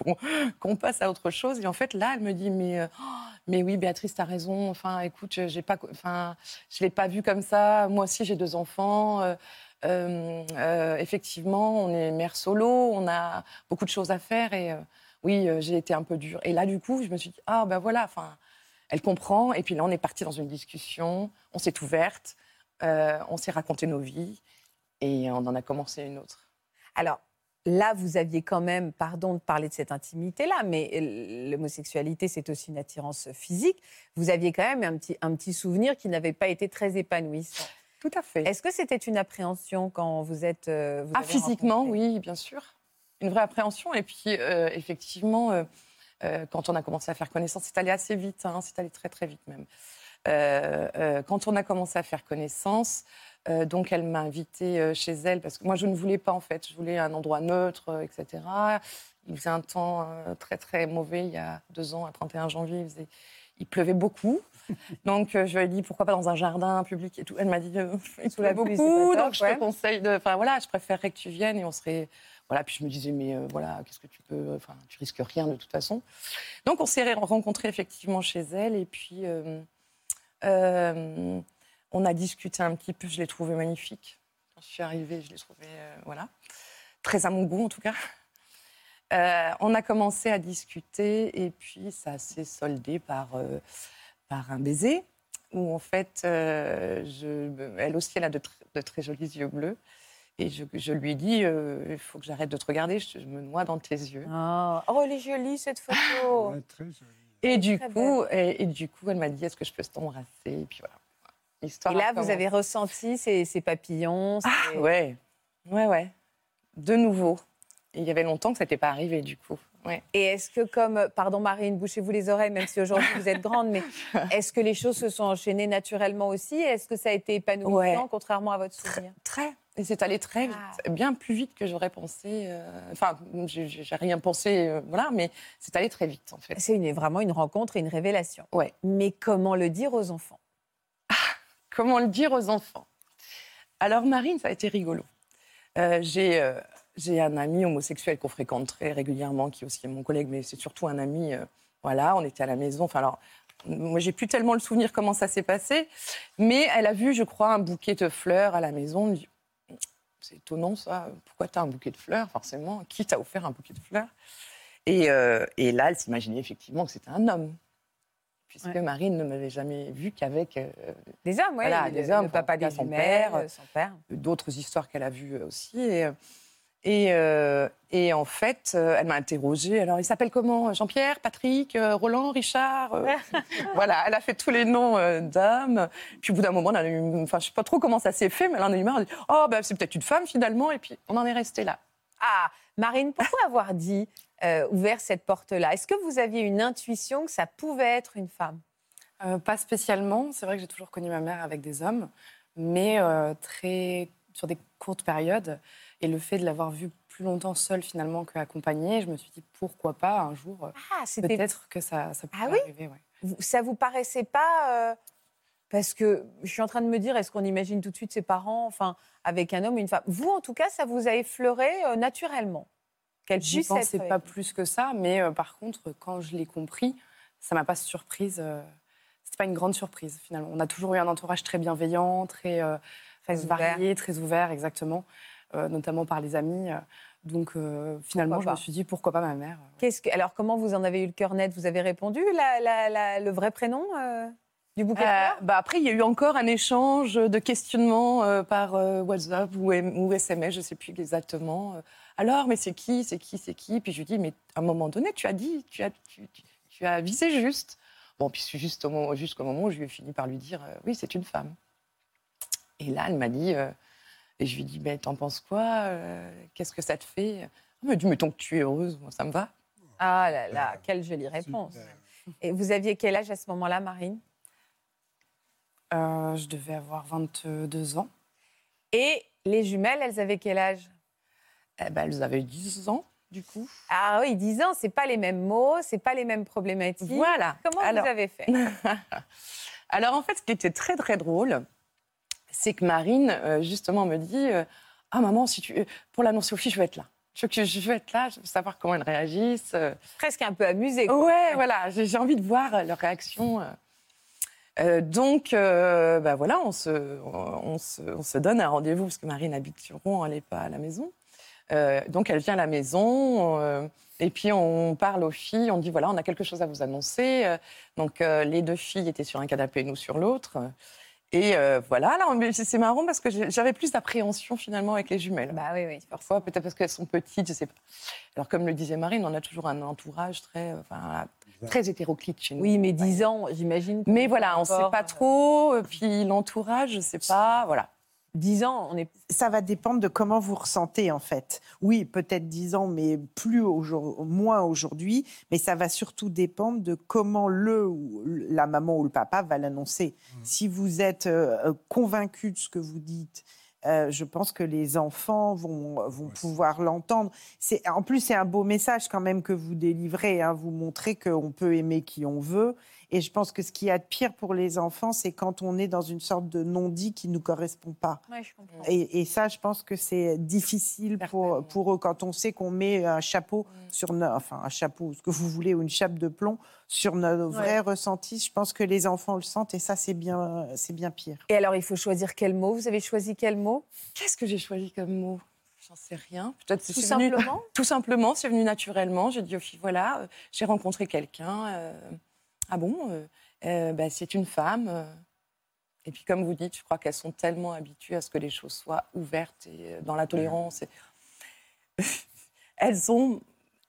S4: qu'on passe à autre chose. Et en fait, là, elle me dit, mais, euh, oh, mais oui, Béatrice, t'as raison. Enfin, écoute, pas, enfin, je l'ai pas vu comme ça. Moi aussi, j'ai deux enfants. Euh, euh, effectivement, on est mère solo, on a beaucoup de choses à faire. Et oui, j'ai été un peu dure. Et là, du coup, je me suis dit, ah ben voilà, enfin, elle comprend. Et puis là, on est parti dans une discussion. On s'est ouverte. on s'est raconté nos vies. Et on en a commencé une autre.
S2: Alors, là, vous aviez quand même, pardon de parler de cette intimité-là, mais euh, l'homosexualité, c'est aussi une attirance physique. Vous aviez quand même un petit, un petit souvenir qui n'avait pas été très épanouissant.
S4: Tout à fait.
S2: Est-ce que c'était une appréhension quand vous êtes. euh, vous
S4: Ah, physiquement, oui, bien sûr. Une vraie appréhension. Et puis, euh, effectivement, euh, euh, quand on a commencé à faire connaissance, c'est allé assez vite, hein, c'est allé très, très vite même. Quand on a commencé à faire connaissance, euh, donc elle m'a invitée euh, chez elle, parce que moi, je ne voulais pas, en fait. Je voulais un endroit neutre, euh, etc. Il faisait un temps très, très mauvais il y a deux ans, à 31 janvier. Il, faisait- il pleuvait beaucoup. Donc, je lui ai dit, pourquoi pas dans un jardin public et tout. Elle m'a dit, euh, il pleut beaucoup, donc je
S2: ouais.
S4: te conseille de... Enfin, voilà, je préférerais que tu viennes et on serait... Voilà, puis je me disais, mais euh, voilà, qu'est-ce que tu peux... Enfin, tu risques rien de toute façon. Donc, on s'est rencontrés effectivement chez elle et puis... euh, on a discuté un petit peu, je l'ai trouvé magnifique. Quand je suis arrivée, je l'ai trouvé, euh, voilà, très à mon goût en tout cas. Euh, on a commencé à discuter et puis ça s'est soldé par, euh, par un baiser où en fait, euh, je- elle aussi, elle a de, tr- de très jolis yeux bleus. Et je, je lui ai dit, euh, il faut que j'arrête de te regarder, je, je me noie dans tes yeux.
S2: Oh, oh, elle est jolie cette photo.
S1: Ouais, très joli.
S4: Et du,
S2: Très
S4: coup, et, et du coup, elle m'a dit, est-ce que je peux t'embrasser? Et puis voilà.
S2: Et là, vous avez ressenti ces, ces papillons.
S4: Ah,
S2: ces-
S4: ouais, ouais, ouais. De nouveau. Il y avait longtemps que ça n'était pas arrivé, du coup. Ouais.
S2: Et est-ce que, comme, pardon Marine, bouchez-vous les oreilles, même si aujourd'hui vous êtes grande, mais est-ce que les choses se sont enchaînées naturellement aussi? Est-ce que ça a été épanouissant,
S4: Ouais.
S2: contrairement à votre souvenir?
S4: Très. Et c'est allé très vite,
S2: Ah.
S4: bien plus vite que j'aurais pensé. euh, Enfin, j'ai j'ai rien pensé, euh, voilà, mais c'est allé très vite, en fait.
S2: C'est une- vraiment une rencontre et une révélation.
S4: Ouais.
S2: Mais comment le dire aux enfants?
S4: Comment le dire aux enfants Alors, Marine, ça a été rigolo. Euh, J'ai euh, j'ai un ami homosexuel qu'on fréquente très régulièrement, qui est aussi mon collègue, mais c'est surtout un ami. euh, voilà, on était à la maison. Enfin, alors, moi, j'ai plus tellement le souvenir comment ça s'est passé, mais elle a vu, je crois, un bouquet de fleurs à la maison. Elle dit, C'est étonnant, ça. Pourquoi tu as un bouquet de fleurs, forcément? Qui t'a offert un bouquet de fleurs? Et, et là, elle s'imaginait effectivement que c'était un homme. Puisque
S2: Ouais.
S4: Marine ne m'avait jamais vu qu'avec euh,
S2: Des hommes, oui.
S4: Voilà,
S2: le,
S4: des hommes,
S2: le papa des
S4: son père.
S2: euh, son père.
S4: d'autres histoires qu'elle a vues aussi. Et, euh, et, euh, et en fait, euh, elle m'a interrogée. Alors, il s'appelle comment Jean-Pierre, Patrick, euh, Roland, Richard euh, Voilà, elle a fait tous les noms euh, d'hommes. Puis au bout d'un moment, elle en a eu, enfin, je sais pas trop comment ça s'est fait, mais elle en a eu marre. Elle a dit, oh, ben, c'est peut-être une femme finalement. Et puis, on en est resté là.
S2: Ah, Marine, pourquoi avoir dit, euh, ouvert cette porte-là Est-ce que vous aviez une intuition que ça pouvait être une femme?
S4: Euh, pas spécialement. C'est vrai que j'ai toujours connu ma mère avec des hommes, mais euh, très sur des courtes périodes. Et le fait de l'avoir vue plus longtemps seule finalement qu'accompagnée, je me suis dit pourquoi pas un jour. euh,
S2: Ah,
S4: Peut-être que ça, ça pourrait
S2: Ah oui?
S4: arriver. ouais.
S2: Ça vous paraissait pas parce que je suis en train de me dire est-ce qu'on imagine tout de suite ses parents enfin avec un homme ou une femme? Vous en tout cas ça vous a effleuré euh, naturellement? Qu'elle
S4: J'y pensais pas plus que ça, mais euh, par contre, quand je l'ai compris, ça m'a pas surprise. euh, C'était pas une grande surprise finalement. On a toujours eu un entourage très bienveillant, très, euh,
S2: Très
S4: varié, très ouvert, exactement, euh, notamment par les amis. Donc finalement,
S2: Pourquoi
S4: je me suis dit pourquoi pas ma mère.
S2: Qu'est-ce que alors comment vous en avez eu le cœur net? Vous avez répondu la- la- la- le vrai prénom du bouquet
S4: Euh, bah après, il y a eu encore un échange de questionnements euh, par euh, WhatsApp ou SMS, je ne sais plus exactement. Alors, mais c'est qui, c'est qui, c'est qui? Puis je lui dis, mais à un moment donné, tu as dit, tu as, tu, tu- tu as visé juste. Bon, puis c'est juste au moment- jusqu'au moment où je lui ai fini par lui dire, euh, oui, c'est une femme. Et là, elle m'a dit, euh, et je lui ai dit, ben, t'en penses quoi euh, Qu'est-ce que ça te fait? Elle m'a dit, mais tant que tu es heureuse, moi, ça me va.
S2: Ah là là, quelle jolie réponse. Et vous aviez quel âge à ce moment-là, Marine?
S4: Euh, je devais avoir 22 ans.
S2: Et les jumelles, elles avaient quel âge?
S4: Eh ben, elles avaient 10 ans, du coup.
S2: Ah oui, 10 ans, c'est pas les mêmes mots, c'est pas les mêmes problématiques.
S4: Voilà.
S2: Comment
S4: Alors-
S2: vous avez fait
S4: Alors, en fait, ce qui était très, très drôle, c'est que Marine, euh, justement, me dit euh, Ah, maman, si tu... pour l'annoncer aux filles, je veux être là. Je veux, je veux être là, je veux savoir comment elles réagissent. euh.
S2: Presque un peu amusé. quoi.
S4: Ouais, voilà, j'ai envie de voir euh, leur réaction. euh. Euh, donc, euh, bah voilà, on se, on, se, on se donne un rendez-vous parce que Marine habite sur Rouen, elle n'est pas à la maison. Euh, donc, elle vient à la maison euh, et puis on parle aux filles. On dit voilà, on a quelque chose à vous annoncer. Euh, Donc, euh, les deux filles étaient sur un canapé, nous sur l'autre. Et euh, voilà, là, c'est marrant parce que j'avais plus d'appréhension finalement avec les jumelles.
S2: Bah oui, oui.
S4: Parfois, peut-être parce qu'elles sont petites, je sais pas. Alors, comme le disait Marine, on a toujours un entourage très, enfin, très hétéroclite chez nous.
S2: Oui, mais 10 ans, j'imagine.
S4: Mais voilà, on ne sait pas trop. Puis l'entourage, je ne sais pas. Voilà.
S2: 10 ans, on est.
S7: Ça va dépendre de comment vous ressentez en fait. Oui, peut-être 10 ans, mais plus aujourd- moins aujourd'hui. Mais ça va surtout dépendre de comment le ou la maman ou le papa va l'annoncer. Si vous êtes euh, convaincu de ce que vous dites. euh, je pense que les enfants vont, vont pouvoir l'entendre. C'est En plus, c'est un beau message quand même que vous délivrez. hein. Vous montrez qu'on peut aimer qui on veut. Et je pense que ce qu'il y a de pire pour les enfants, c'est quand on est dans une sorte de non-dit qui ne nous correspond pas.
S2: Ouais, je comprends.
S7: Et, et ça, je pense que c'est difficile pour, pour eux quand on sait qu'on met un chapeau sur no- enfin un chapeau, ce que vous voulez, ou une chape de plomb sur nos vrais ressentis. Je pense que les enfants le sentent et ça, c'est bien, c'est bien pire.
S2: Et alors, il faut choisir quel mot? Vous avez choisi quel mot?
S4: Qu'est-ce que j'ai choisi comme mot? J'en sais rien. Peut-être
S2: Tout
S4: venu-
S2: simplement?
S4: Tout simplement, c'est venu naturellement. J'ai dit aux filles voilà, euh, j'ai rencontré quelqu'un. euh, ah bon euh, euh, bah, C'est une femme. euh. Et puis, comme vous dites, je crois qu'elles sont tellement habituées à ce que les choses soient ouvertes et euh, dans la tolérance. et- Elles ont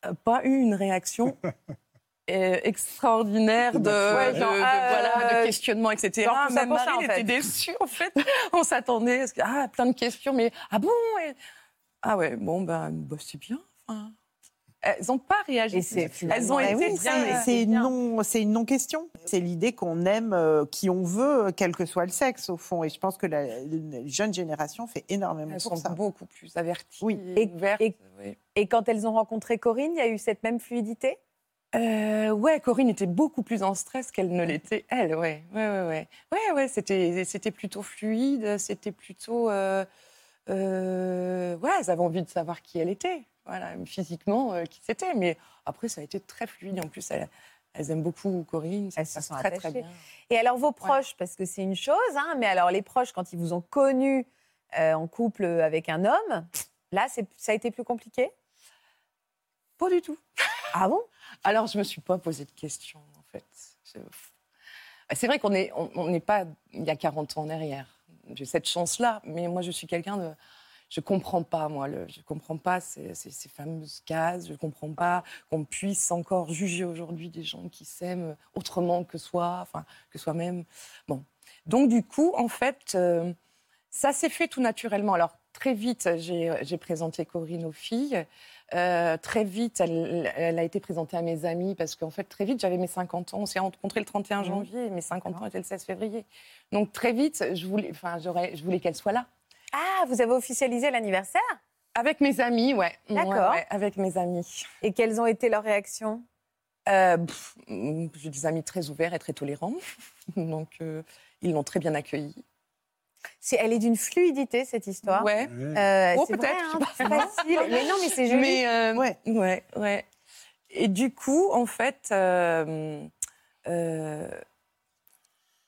S4: euh, pas eu une réaction extraordinaire de,
S2: Ouais,
S4: de-
S2: genre,
S4: de-
S2: euh,
S4: voilà, de questionnement, etc.
S2: genre
S4: Même
S2: ça, en fait.
S4: était déçue, en fait. On s'attendait à ah, plein de questions, mais ah bon et- Ah ouais, bon, ben, bah, c'est bien. enfin. Elles n'ont pas réagi.
S2: Et
S4: Elles ont été
S2: Eh oui,
S4: bien.
S2: c'est-
S7: C'est une non, c'est une non question. C'est l'idée qu'on aime euh, qui on veut, quel que soit le sexe au fond. Et je pense que la, la jeune génération fait énormément
S4: Elles
S7: pour
S4: sont
S7: ça.
S4: beaucoup plus averties,
S7: Oui.
S4: et
S2: Et-
S4: ouvertes.
S2: et-
S4: oui.
S2: Et quand elles ont rencontré Corinne, il y a eu cette même fluidité?
S4: Euh, ouais, Corinne était beaucoup plus en stress qu'elle ne l'était elle. Ouais, ouais, ouais, ouais. Ouais, ouais, c'était, c'était plutôt fluide. C'était plutôt, euh, euh, elles avaient envie de savoir qui elle était. Voilà, physiquement euh, qui c'était. Mais après, ça a été très fluide. En plus, elles, elles aiment beaucoup Corinne. Ça
S2: Elles
S4: se
S2: se sont
S4: très, très bien.
S2: Et alors vos proches, parce que c'est une chose, hein, mais alors les proches, quand ils vous ont connu euh, en couple avec un homme, là, ça a été plus compliqué?
S4: Pas du tout.
S2: Ah bon?
S4: Alors, je me suis pas posé de questions, en fait. C'est vrai qu'on n'est on, on n'est pas il y a 40 ans en arrière. J'ai cette chance-là, mais moi, je suis quelqu'un de... Je comprends pas, moi, je comprends pas ces, ces- fameuses cases, je comprends pas qu'on puisse encore juger aujourd'hui des gens qui s'aiment autrement que soi, enfin, que soi-même. Bon. Donc, du coup, en fait, euh, ça s'est fait tout naturellement. Alors, très vite, j'ai présenté Corinne aux filles. Euh, très vite, elle, elle a été présentée à mes amis parce qu'en fait, très vite, j'avais mes 50 ans. On s'est rencontrés le 31
S2: Mhm.
S4: janvier et mes 50 ans étaient le 16 février. Donc, très vite, je voulais, enfin, j'aurais, je voulais qu'elle soit là.
S2: Ah, vous avez officialisé l'anniversaire?
S4: Avec mes amis, ouais.
S2: D'accord.
S4: Ouais, ouais, avec mes amis.
S2: Et quelles ont été leurs réactions?
S4: Euh, J'ai des amis très ouverts et très tolérants. Donc, euh, ils l'ont très bien accueillie.
S2: C'est- Elle est d'une fluidité, cette histoire.
S4: Ouais.
S2: Euh,
S4: Oh,
S2: c'est
S4: peut-être,
S2: hein, c'est facile. Mais non, mais c'est joli.
S4: Mais, euh,
S7: Ouais.
S4: ouais, ouais. Et du coup, en fait, euh, euh,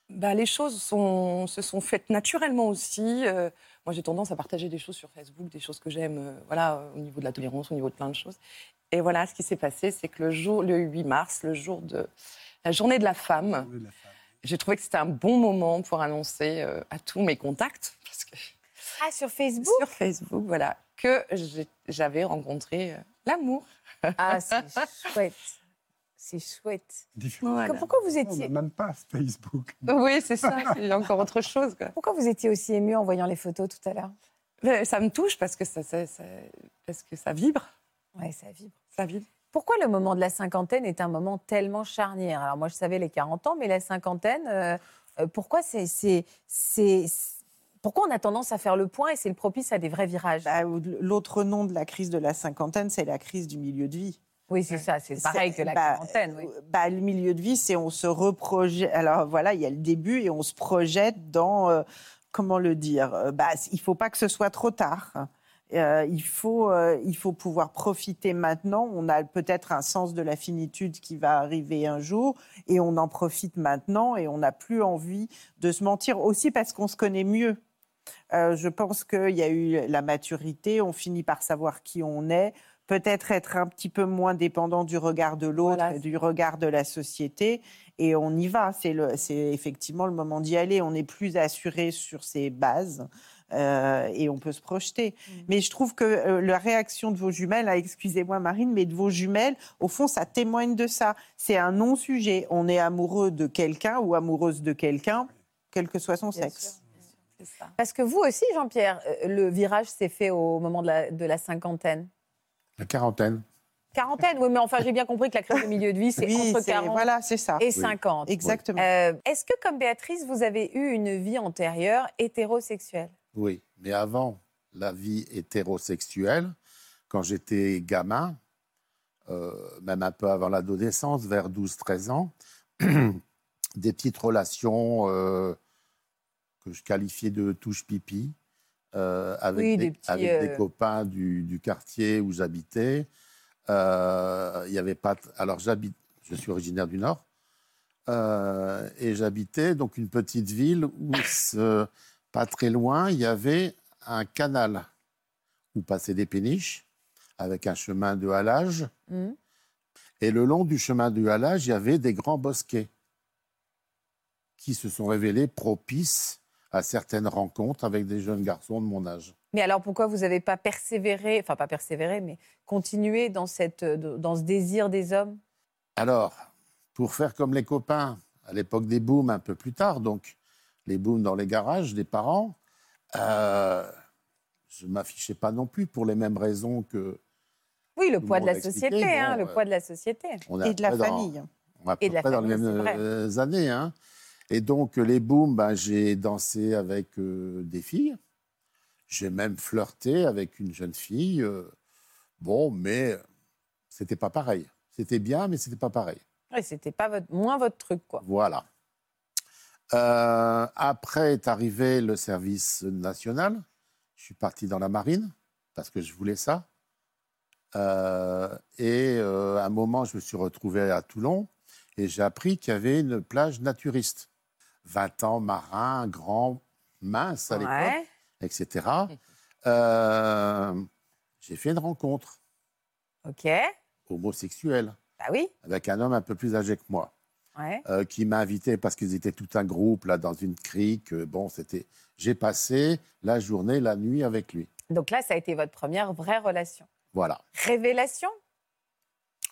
S4: bah, les choses sont, se sont faites naturellement aussi. Euh, moi, j'ai tendance à partager des choses sur Facebook, des choses que j'aime, euh, voilà, au niveau de la tolérance, au niveau de plein de choses. Et voilà, ce qui s'est passé, c'est que le jour, le 8 mars, le jour de la journée de la femme, j'ai trouvé que c'était un bon moment pour annoncer euh, à tous mes contacts, parce que
S2: Ah, sur Facebook
S4: sur Facebook, voilà, que j'avais rencontré euh, l'amour.
S2: Ah, c'est chouette. C'est chouette.
S4: Voilà.
S2: Pourquoi vous
S1: On
S2: étiez,
S1: même pas Facebook.
S4: Oui, c'est ça, c'est encore autre chose. Quoi.
S2: pourquoi vous étiez aussi ému en voyant les photos tout à l'heure?
S4: Mais Ça me touche parce que ça, ça- ça- parce que ça vibre.
S2: Ouais, ça vibre.
S4: Ça vibre.
S2: Pourquoi le moment de la cinquantaine est un moment tellement charnière? Alors moi, je savais les 40 ans, mais la cinquantaine, euh, euh, pourquoi c'est, pourquoi on a tendance à faire le point et c'est le propice à des vrais virages?
S7: Bah, L'autre nom de la crise de la cinquantaine, c'est la crise du milieu de vie.
S2: Oui, c'est ça, c'est pareil que la
S7: bah,
S2: quarantaine. Oui.
S7: euh, bah, le milieu de vie, c'est on se reprojette. Alors voilà, il y a le début et on se projette dans. euh, comment le dire? Bah, Il faut pas que ce soit trop tard. Euh, il, faut, euh, il faut pouvoir profiter maintenant. On a peut-être un sens de la finitude qui va arriver un jour et on en profite maintenant et on n'a plus envie de se mentir aussi parce qu'on se connaît mieux. Euh, je pense qu'il y a eu la maturité, on finit par savoir qui on est, peut-être être un petit peu moins dépendant du regard de l'autre,
S2: Voilà.
S7: du regard de la société, et on y va. C'est effectivement le moment d'y aller. On est plus assuré sur ses bases. Euh, et on peut se projeter. Mais je trouve que euh, la réaction de vos jumelles, ah, excusez-moi Marine, mais de vos jumelles, au fond, ça témoigne de ça. C'est un non-sujet. On est amoureux de quelqu'un ou amoureuse de quelqu'un, quel que soit son
S2: Bien
S7: sexe.
S4: Ça.
S2: Parce que vous aussi, Jean-Pierre, euh, le virage s'est fait au moment de la, de la cinquantaine.
S3: La quarantaine.
S2: Quarantaine, oui, mais enfin, j'ai bien compris que la crise de milieu de vie, c'est
S7: Oui,
S2: entre
S7: c'est-
S2: 40
S7: voilà, c'est ça.
S2: et 50.
S7: Exactement.
S2: Euh, Est-ce que, comme Béatrice, vous avez eu une vie antérieure hétérosexuelle?
S3: Oui, mais avant la vie hétérosexuelle, quand j'étais gamin, euh, même un peu avant l'adolescence, vers 12-13 ans, des petites relations euh, que je qualifiais de touche-pipi, euh, avec,
S2: Oui,
S3: des,
S2: des petits,
S3: avec des copains du, du quartier où j'habitais. Il y avait pas. Alors j'habite. Je suis originaire du Nord. Et j'habitais donc une petite ville où, ce- pas très loin, il y avait un canal où passaient des péniches avec un chemin de halage.
S2: Hmm.
S3: Et le long du chemin de halage, il y avait des grands bosquets qui se sont révélés propices à certaines rencontres avec des jeunes garçons de mon âge.
S2: Mais alors, pourquoi vous n'avez pas persévéré, enfin pas persévéré, mais continué dans, cette, dans ce désir des hommes?
S3: Alors, pour faire comme les copains, à l'époque des booms, un peu plus tard, donc les booms dans les garages des parents, euh, je ne m'affichais pas non plus pour les mêmes raisons que.
S2: Oui, le
S3: Tout
S2: poids de la société,
S3: expliqué,
S2: hein,
S3: bon,
S2: le
S3: euh,
S2: poids de la société.
S7: Et de la famille.
S3: on est à
S2: Et
S3: peu
S2: de la
S3: près dans les
S2: famille,
S3: mêmes euh, années. hein. Et donc, les booms, ben, j'ai dansé avec euh, des filles. J'ai même flirté avec une jeune fille. euh, bon, mais c'était pas pareil. C'était bien, mais c'était pas pareil.
S2: Ouais, c'était pas votre, moins votre truc, quoi.
S3: Voilà. Euh, après est arrivé le service national. Je suis parti dans la marine parce que je voulais ça. Euh, et euh, à un moment, je me suis retrouvé à Toulon et j'ai appris qu'il y avait une plage naturiste. 20 ans, marin, grand, mince à l'époque, etc. J'ai fait une rencontre
S2: Ok.
S3: homosexuelle
S2: Bah oui.
S3: avec un homme un peu plus âgé que moi.
S2: Ouais.
S3: euh, qui m'a invité parce qu'ils étaient tout un groupe là dans une crique. Euh, Bon, c'était. J'ai passé la journée, la nuit avec lui.
S2: Donc là, ça a été votre première vraie relation.
S3: Voilà.
S2: Révélation?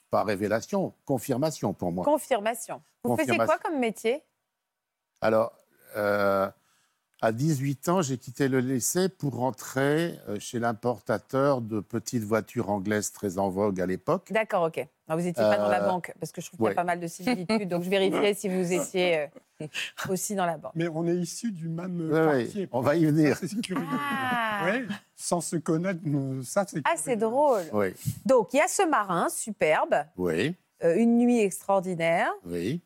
S3: Pas révélation, confirmation pour moi.
S2: Confirmation. Vous faisiez quoi comme métier?
S3: Alors, euh, à 18 ans, j'ai quitté le lycée pour rentrer euh, chez l'importateur de petites voitures anglaises très en vogue à l'époque.
S2: D'accord, ok. Non, vous n'étiez pas dans la
S3: Euh,
S2: banque, parce que je trouve qu'il y a pas mal de similitudes. donc je vérifiais si vous étiez euh, aussi dans la banque.
S1: Mais on est issus du même
S3: Ouais, ouais,
S1: quartier.
S3: on va y venir.
S1: C'est curieux.
S2: Ah.
S1: Ouais, sans se connaître, ça c'est.
S2: Ah, c'est drôle.
S3: Oui,
S2: Donc, il y a ce marin superbe,
S3: oui,
S2: euh, une nuit extraordinaire,
S3: oui.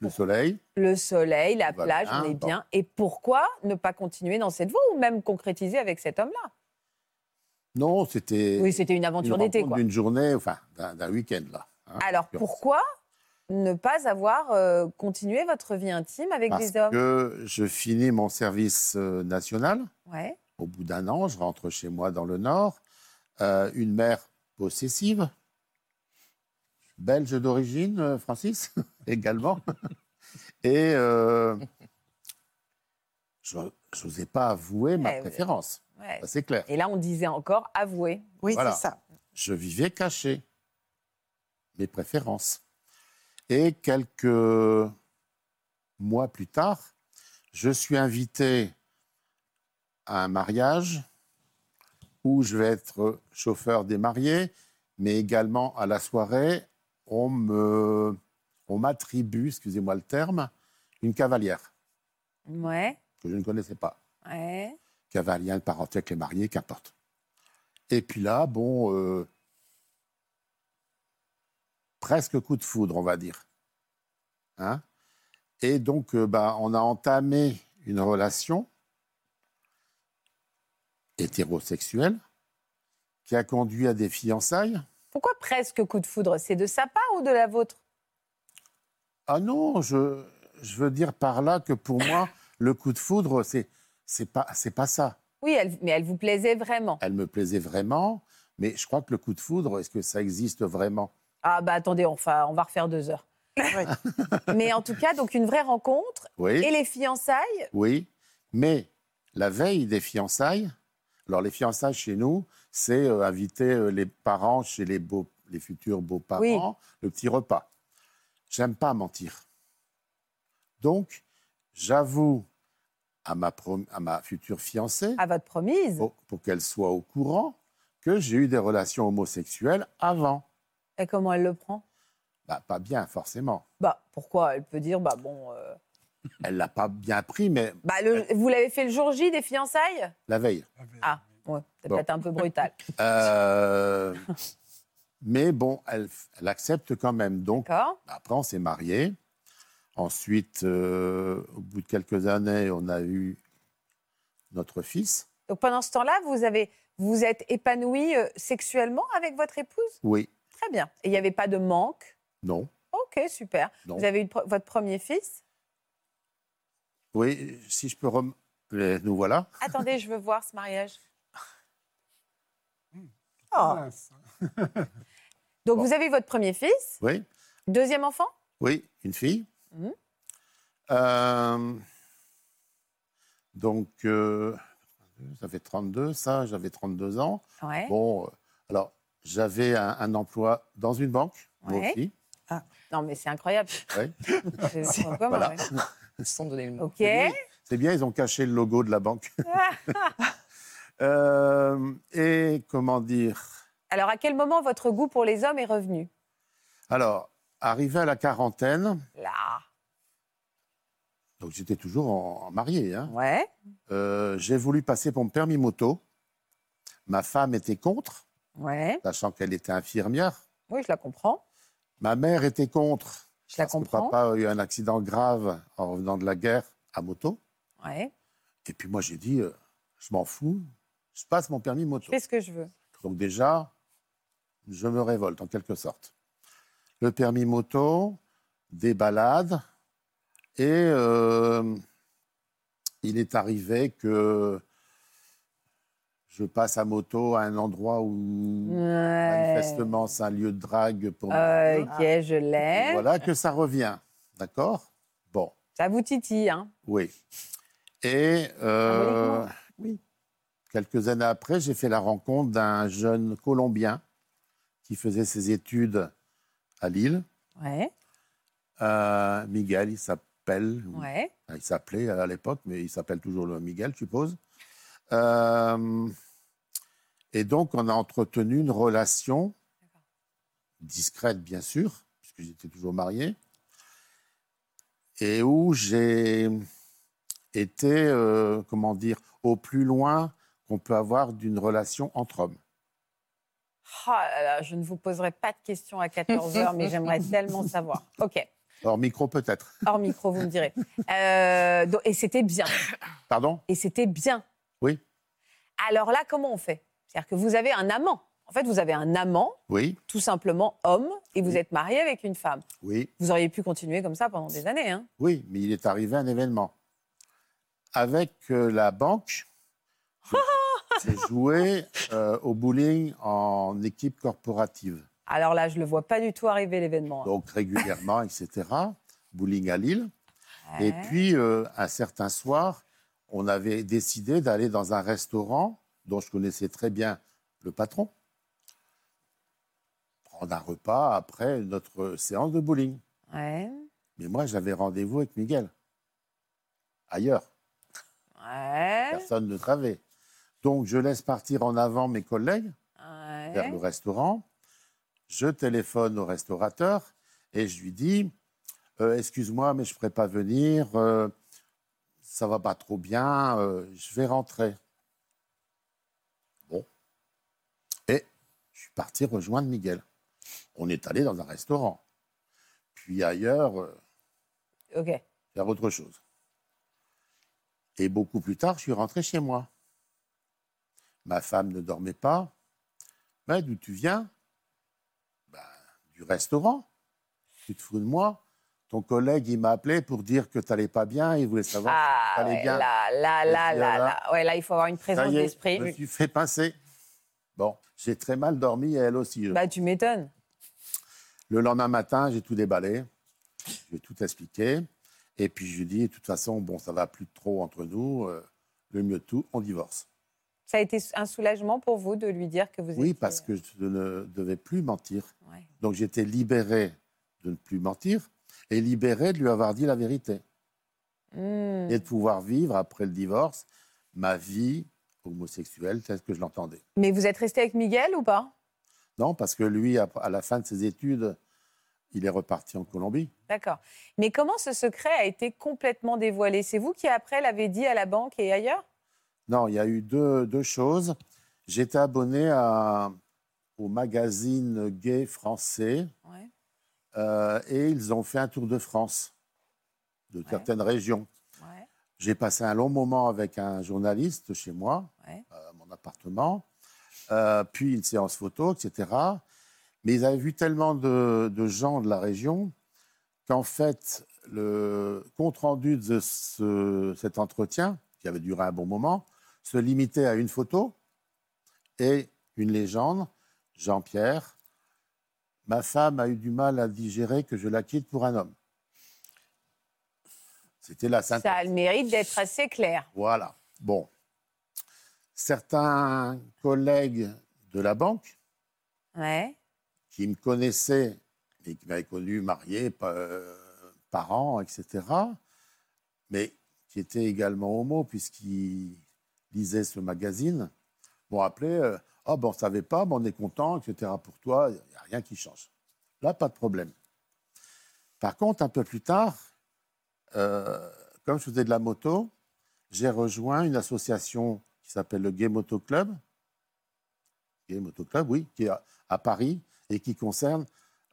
S3: Le soleil.
S2: le soleil, la plage,
S3: bien,
S2: on est
S3: bon.
S2: bien. Et pourquoi ne pas continuer dans cette voie ou même concrétiser avec cet homme-là?
S3: Non, c'était.
S2: Oui, c'était une aventure d'été, quoi.
S3: d'une journée, enfin, d'un week-end là. hein,
S2: Alors, pourquoi ne pas avoir euh, continué votre vie intime avec
S3: Parce
S2: des hommes?
S3: que je finis mon service euh, national.
S2: Ouais.
S3: Au bout d'un an, je rentre chez moi dans le Nord. Euh, une mère possessive, belge d'origine, euh, Francis, également. Et euh, je n'osais pas avouer ma
S2: Ouais, ouais.
S3: préférence.
S2: ouais.
S3: C'est clair.
S2: Et là, on disait encore avouer.
S7: Oui,
S3: Voilà.
S7: c'est ça.
S3: Je vivais caché mes préférences. Et quelques mois plus tard, je suis invité à un mariage où je vais être chauffeur des mariés, mais également à la soirée, on me, on m'attribue, excusez-moi le terme, une cavalière
S2: Ouais.
S3: que je ne connaissais pas.
S2: Ouais.
S3: de parenté avec les mariés, qu'importe. Et puis là, bon, euh, presque coup de foudre, on va dire. Hein? Et donc, euh, bah, on a entamé une relation hétérosexuelle qui a conduit à des fiançailles.
S2: Pourquoi presque coup de foudre? C'est de sa part ou de la vôtre?
S3: Ah non, je, je veux dire par là que pour moi, le coup de foudre, c'est c'est pas c'est pas ça.
S2: Oui, elle- mais elle vous plaisait vraiment.
S3: Elle me plaisait vraiment, mais je crois que le coup de foudre, est-ce que ça existe vraiment?
S2: Ah bah attendez, on va, on va refaire deux heures. mais en tout cas, donc une vraie rencontre.
S3: Oui.
S2: Et les fiançailles
S3: Oui, mais la veille des fiançailles, alors les fiançailles chez nous, c'est euh, inviter euh, les parents chez les, beaux, les futurs beaux-parents,
S2: Oui.
S3: le petit repas. J'aime pas mentir. Donc, j'avoue à ma, prom- à ma future fiancée,
S2: à votre promise.
S3: pour, pour qu'elle soit au courant, que j'ai eu des relations homosexuelles avant.
S2: Et comment elle le prend?
S3: Bah, pas bien, forcément.
S2: Bah pourquoi? Elle peut dire, bah bon. euh,
S3: Elle l'a pas bien pris, mais
S2: Bah, le- vous l'avez fait le jour J des fiançailles?
S3: La veille.
S2: Ah, ouais, c'est
S3: Bon.
S2: peut-être un peu brutal.
S3: Euh, mais bon, elle, elle accepte quand même. Donc,
S2: D'accord
S3: après, on s'est mariés. Ensuite, euh, au bout de quelques années, on a eu notre fils.
S2: Donc pendant ce temps-là, vous avez, vous êtes épanoui euh, sexuellement avec votre épouse?
S3: Oui,
S2: Très bien. Et il n'y avait pas de manque?
S3: Non.
S2: Ok, super.
S3: Non.
S2: Vous avez eu votre premier fils?
S3: Oui, si je peux... rem- Nous voilà.
S2: Attendez, je veux voir ce mariage.
S1: Mince.
S2: Donc vous avez eu votre premier fils,
S3: Oui,
S2: deuxième enfant
S3: oui, une fille.
S2: Mhm.
S3: Euh, donc, euh, ça fait 32, ça, j'avais 32 ans.
S2: Ouais.
S3: Bon, euh, alors, j'avais un, un emploi dans une banque, moi
S2: Ouais.
S3: aussi.
S2: Non, mais c'est incroyable.
S3: Oui. Voilà.
S2: ouais.
S4: Sans donner le nom.
S2: Ok.
S3: C'est bien, ils ont caché le logo de la banque. Euh, et comment dire?
S2: Alors, à quel moment votre goût pour les hommes est revenu?
S3: Alors, arrivé à la quarantaine,
S2: Là.
S3: donc j'étais toujours en, en marié, hein,
S2: Ouais.
S3: euh, j'ai voulu passer pour mon permis moto. Ma femme était contre,
S2: Ouais.
S3: sachant qu'elle était infirmière.
S2: Oui, je la comprends.
S3: Ma mère était contre.
S2: Je la
S3: parce que
S2: comprends.
S3: papa a eu un accident grave en revenant de la guerre à moto.
S2: Ouais.
S3: Et puis moi, j'ai dit, euh, je m'en fous, je passe mon permis moto.
S2: fais ce que je veux.
S3: Donc déjà, je me révolte en quelque sorte. Le permis moto, des balades, et euh, il est arrivé que je passe à moto à un endroit où
S2: Ouais.
S3: manifestement c'est un lieu de drague pour moi.
S2: Ok, je l'ai.
S3: Voilà que ça revient, d'accord? Bon,
S2: Ça vous titille, hein?
S3: Oui. Et euh, oui, quelques années après, j'ai fait la rencontre d'un jeune Colombien qui faisait ses études à Lille.
S2: Ouais.
S3: Euh, Miguel, il s'appelle.
S2: Ouais.
S3: Il s'appelait à l'époque, mais il s'appelle toujours le Miguel, je suppose. Euh, et donc, on a entretenu une relation discrète, bien sûr, puisque j'étais toujours marié, et où j'ai été, euh, comment dire, au plus loin qu'on peut avoir d'une relation entre hommes.
S2: Oh là là, je ne vous poserai pas de questions à 14h, mais j'aimerais tellement savoir. Ok.
S3: Hors micro, peut-être.
S2: Hors micro, vous me direz. Euh, donc- et c'était bien.
S3: Pardon?
S2: Et c'était bien.
S3: Oui.
S2: Alors là, comment on fait? C'est-à-dire que vous avez un amant. En fait, vous avez un amant,
S3: Oui,
S2: tout simplement homme, et vous êtes marié avec une femme.
S3: oui.
S2: Vous auriez pu continuer comme ça pendant des années. Hein
S3: Oui, mais il est arrivé un événement. Avec euh, la banque, j'ai joué euh, au bowling en équipe corporative.
S2: Alors là, je ne le vois pas du tout arriver l'événement. hein.
S3: Donc régulièrement, etc. Bowling à Lille. Et puis, euh, un certain soir, on avait décidé d'aller dans un restaurant dont je connaissais très bien le patron. Prendre un repas après notre séance de bowling.
S2: Ouais.
S3: Mais moi, j'avais rendez-vous avec Miguel. Ailleurs.
S2: Ouais.
S3: Personne ne savait. Donc, je laisse partir en avant mes collègues
S2: Ouais.
S3: vers le restaurant. Je téléphone au restaurateur et je lui dis Euh, Excuse-moi, mais je ne pourrais pas venir. euh, ça va pas trop bien. euh, je vais rentrer. Bon. Et je suis parti rejoindre Miguel. On est allé dans un restaurant. Puis ailleurs, euh,
S2: Ok.
S3: faire autre chose. Et beaucoup plus tard, je suis rentré chez moi. Ma femme ne dormait pas. Mais d'où tu viens? Ben, Du restaurant. Tu te fous de moi Ton collègue, il m'a appelé pour dire que tu n'allais pas bien. Il voulait savoir si
S2: Ah,
S3: tu allais
S2: ouais,
S3: bien.
S2: là, là, là, là, là. Ouais, là, il faut avoir une présence d'esprit.
S3: Je me suis fait pincer. Bon, j'ai très mal dormi et elle aussi. je
S2: Bah, tu m'étonnes.
S3: Le lendemain matin, j'ai tout déballé. J'ai tout expliqué. Et puis, je lui ai dit, de toute façon, bon, ça va plus trop entre nous. euh, le mieux de tout, on divorce.
S2: Ça a été un soulagement pour vous de lui dire que vous
S3: Oui,
S2: étiez-
S3: parce que je ne devais plus mentir.
S2: Ouais.
S3: Donc, j'étais libéré de ne plus mentir et libéré de lui avoir dit la vérité.
S2: Hmm.
S3: Et de pouvoir vivre, après le divorce, ma vie homosexuelle telle que je l'entendais.
S2: Mais vous êtes resté avec Miguel ou pas?
S3: Non, parce que lui, à la fin de ses études, il est reparti en Colombie.
S2: D'accord. Mais comment ce secret a été complètement dévoilé? C'est vous qui après l'avez dit à la banque et ailleurs?
S3: Non, il y a eu deux, deux choses. J'étais abonné à, au magazine gay français
S2: Ouais.
S3: euh, et ils ont fait un tour de France de certaines régions. J'ai passé un long moment avec un journaliste chez moi,
S2: Ouais.
S3: à mon appartement, euh, puis une séance photo, etc. Mais ils avaient vu tellement de, de gens de la région qu'en fait, le compte-rendu de ce- cet entretien, qui avait duré un bon moment, se limitait à une photo et une légende, Jean-Pierre. Ma femme a eu du mal à digérer que je la quitte pour un homme. C'était la synthèse.
S2: Ça a le mérite d'être assez clair.
S3: Voilà. Bon. Certains collègues de la banque
S2: Ouais.
S3: qui me connaissaient et qui m'avaient connu marié, euh, parents, etc., mais qui étaient également homo puisqu'ils lisaient ce magazine, m'ont appelé euh, Ah, ben, on ne savait pas, mais on est content, etc. Pour toi, il n'y a rien qui change. Là, pas de problème. Par contre, un peu plus tard, comme je faisais de la moto, j'ai rejoint une association qui s'appelle le Gay Moto Club. Gay Moto Club, oui, qui est à, à Paris et qui concerne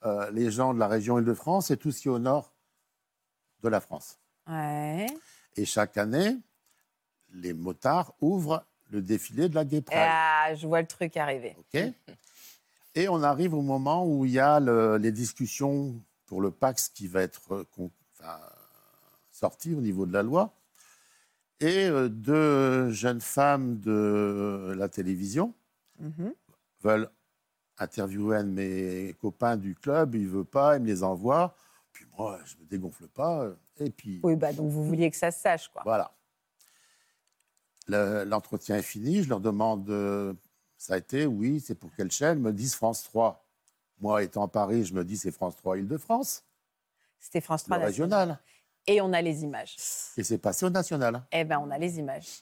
S3: euh, les gens de la région Île-de-France et tout ce qui est au nord de la France.
S2: Ouais.
S3: Et chaque année, les motards ouvrent le défilé de la Gay Pride.
S2: Ah, je vois le truc arriver.
S3: OK Et on arrive au moment où il y a le- les discussions pour le Pax qui va être euh, enfin, sorti au niveau de la loi. Et euh, deux jeunes femmes de la télévision
S2: Mhm.
S3: veulent interviewer un de mes copains du club. Il ne veut pas, il me les envoie. Puis moi, je ne me dégonfle pas. Et puis,
S2: Oui, bah donc vous vouliez que ça se sache, quoi.
S3: voilà. Le- L'entretien est fini. Je leur demande, euh, ça a été, oui, c'est pour quelle chaîne? Ils me disent France 3. Moi, étant à Paris, je me dis c'est France 3 Île-de-France,
S2: C'était France
S3: le
S2: 3 National.
S3: régional.
S2: Et on a les images.
S3: Et c'est passé au national.
S2: Eh ben, on a les images.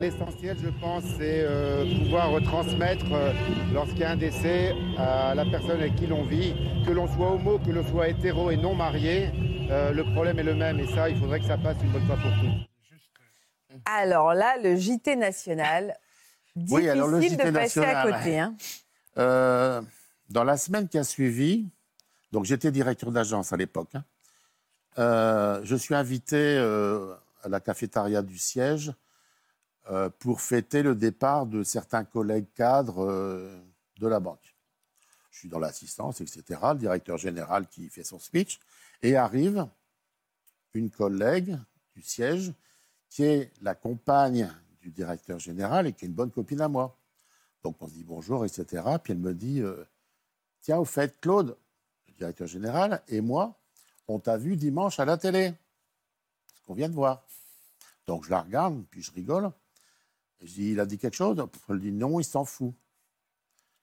S11: L'essentiel, je pense, c'est euh, pouvoir retransmettre, euh, lorsqu'il y a un décès, à la personne avec qui l'on vit, que l'on soit homo, que l'on soit hétéro et non marié, euh, le problème est le même. Et ça, il faudrait que ça passe une bonne fois pour toutes.
S2: Alors là, le JT national, difficile
S3: Oui, alors le
S2: de
S3: JT
S2: passer
S3: national,
S2: à côté. hein.
S3: Euh, dans la semaine qui a suivi, donc j'étais directeur d'agence à l'époque, hein, euh, je suis invité euh, à la cafétéria du siège euh, pour fêter le départ de certains collègues cadres de la banque. Je suis dans l'assistance, etc., le directeur général qui fait son speech, et arrive une collègue du siège qui est la compagne du directeur général et qui est une bonne copine à moi. Donc on se dit bonjour, etc. Puis elle me dit, tiens, au fait, Claude, le directeur général, et moi, on t'a vu dimanche à la télé. Ce qu'on vient de voir. Donc je la regarde, puis je rigole. Et je dis, il a dit quelque chose? Elle dit, non, il s'en fout.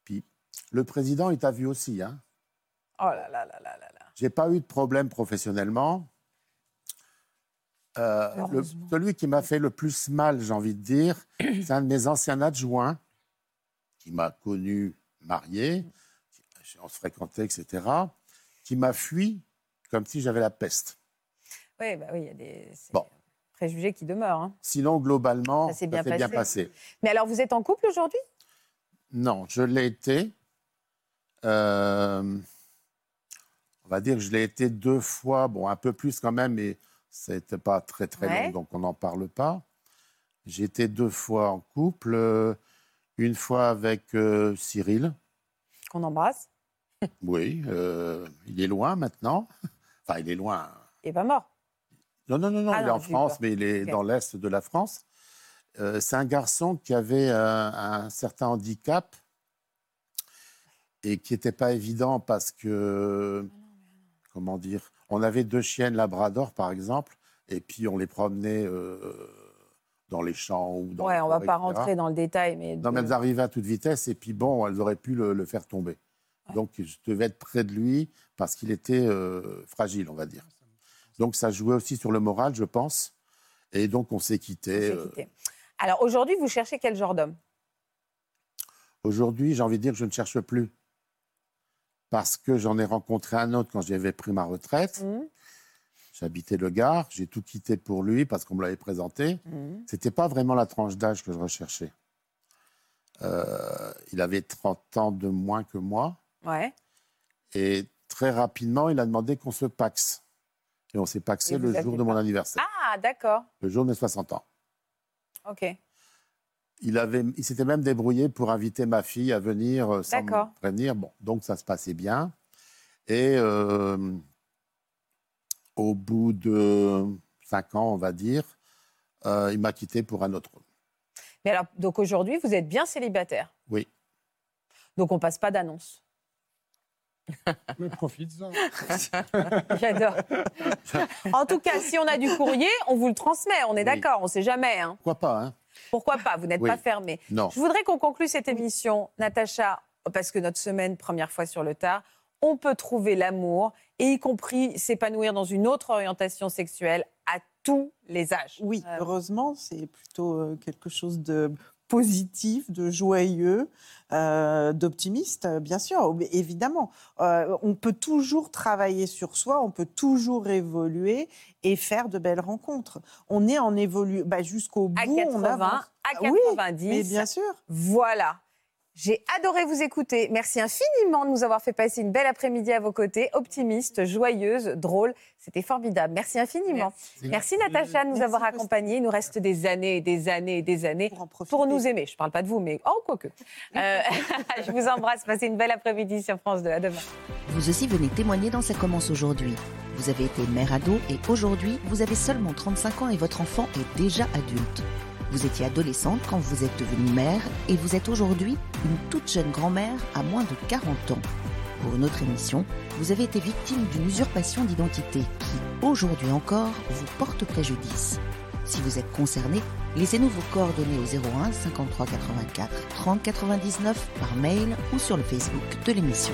S3: Puis le président, il t'a vu aussi. Hein.
S2: Oh là là là là là là.
S3: J'ai pas eu de problème professionnellement. Euh, le- celui qui m'a fait le plus mal, j'ai envie de dire, c'est un de mes anciens adjoints qui m'a connu marié, qui- on se fréquentait, etc., qui m'a fui comme si j'avais la peste.
S2: Oui, bah oui, il y a des
S3: Bon.
S2: préjugés qui demeurent. hein.
S3: Sinon, globalement,
S2: Ça s'est bien passé. Mais alors, vous êtes en couple aujourd'hui?
S3: Non, je l'ai été. Euh, on va dire que je l'ai été deux fois, bon, un peu plus quand même, mais ça n'était pas très très
S2: Ouais.
S3: long, donc on n'en parle pas. J'ai été deux fois en couple, euh, une fois avec euh, Cyril.
S2: Qu'on embrasse?
S3: Oui, il est loin maintenant. Enfin, il est loin.
S2: Il est pas mort.
S3: Non, non, non, non
S2: Ah
S3: il est en France, mais il est dans l'Est de la France. Euh, c'est un garçon qui avait euh, un certain handicap et qui n'était pas évident parce que, comment dire, on avait deux chiennes labrador, par exemple, et puis on les promenait euh, dans les champs ou dans
S2: ouais, on va
S3: forêts,
S2: pas rentrer dans le détail, mais.
S3: Non,
S2: de-
S3: mais elles arrivaient à toute vitesse et puis bon, elles auraient pu le, le faire tomber. Donc je devais être près de lui parce qu'il était euh, fragile, on va dire. Donc ça jouait aussi sur le moral, je pense. Et donc on s'est
S2: s'est
S3: euh.
S2: Alors aujourd'hui, vous cherchez quel genre d'homme?
S3: Aujourd'hui, j'ai envie de dire que je ne cherche plus. Parce que j'en ai rencontré un autre quand j'avais pris ma retraite.
S2: Mhm.
S3: J'habitais le Gard, j'ai tout quitté pour lui parce qu'on me l'avait présenté.
S2: Mhm.
S3: C'était pas vraiment la tranche d'âge que je recherchais. Euh, il avait 30 ans de moins que moi.
S2: Ouais.
S3: Et très rapidement, il a demandé qu'on se paxe. Et on s'est paxé le jour de mon anniversaire,
S2: Ah, d'accord.
S3: le jour de mes 60 ans.
S2: Ok.
S3: Il, avait, il s'était même débrouillé pour inviter ma fille à venir euh, sans me
S2: D'accord.
S3: prévenir. Bon, donc ça se passait bien. Et euh, au bout de cinq ans, on va dire, euh, il m'a quitté pour un autre.
S2: Mais alors, donc aujourd'hui, vous êtes bien célibataire?
S3: Oui.
S2: Donc on passe pas d'annonce?
S1: Mais profites-en.
S2: J'adore. en tout cas, si on a du courrier, on vous le transmet. On est
S3: Oui.
S2: d'accord, on sait jamais. hein.
S3: Pourquoi pas, hein
S2: Pourquoi pas Vous n'êtes
S3: Oui.
S2: pas fermé.
S3: Non.
S2: Je voudrais qu'on conclue cette émission, Natacha, parce que notre semaine, première fois sur le tard, on peut trouver l'amour et y compris s'épanouir dans une autre orientation sexuelle à tous les âges.
S7: Oui, heureusement, c'est plutôt euh, quelque chose de positif, de joyeux, euh, d'optimiste, bien sûr, évidemment. Euh, on peut toujours travailler sur soi, on peut toujours évoluer et faire de belles rencontres. On est en évolu bah, jusqu'au bout.
S2: À
S7: on
S2: 80,
S7: avance.
S2: à
S7: Ah oui,
S2: 90.
S7: mais bien sûr.
S2: Voilà. J'ai adoré vous écouter. Merci infiniment de nous avoir fait passer une belle après-midi à vos côtés. Optimiste, joyeuse, drôle. C'était formidable. Merci infiniment. Merci, Natacha de nous
S7: Merci,
S2: avoir accompagnés. Il nous reste des années et des années et des années pour nous aimer. Je ne parle pas de vous, mais oh, quoique. Euh, je vous embrasse. Passez une belle après-midi sur France 2. À demain.
S5: Vous aussi venez témoigner dans Ça commence aujourd'hui. Vous avez été mère ado et aujourd'hui, vous avez seulement 35 ans et votre enfant est déjà adulte. Vous étiez adolescente quand vous êtes devenue mère et vous êtes aujourd'hui une toute jeune grand-mère à moins de 40 ans. Pour une autre émission, vous avez été victime d'une usurpation d'identité qui, aujourd'hui encore, vous porte préjudice. Si vous êtes concerné, laissez-nous vos coordonnées au 01 53 84 30 99 par mail ou sur le Facebook de l'émission.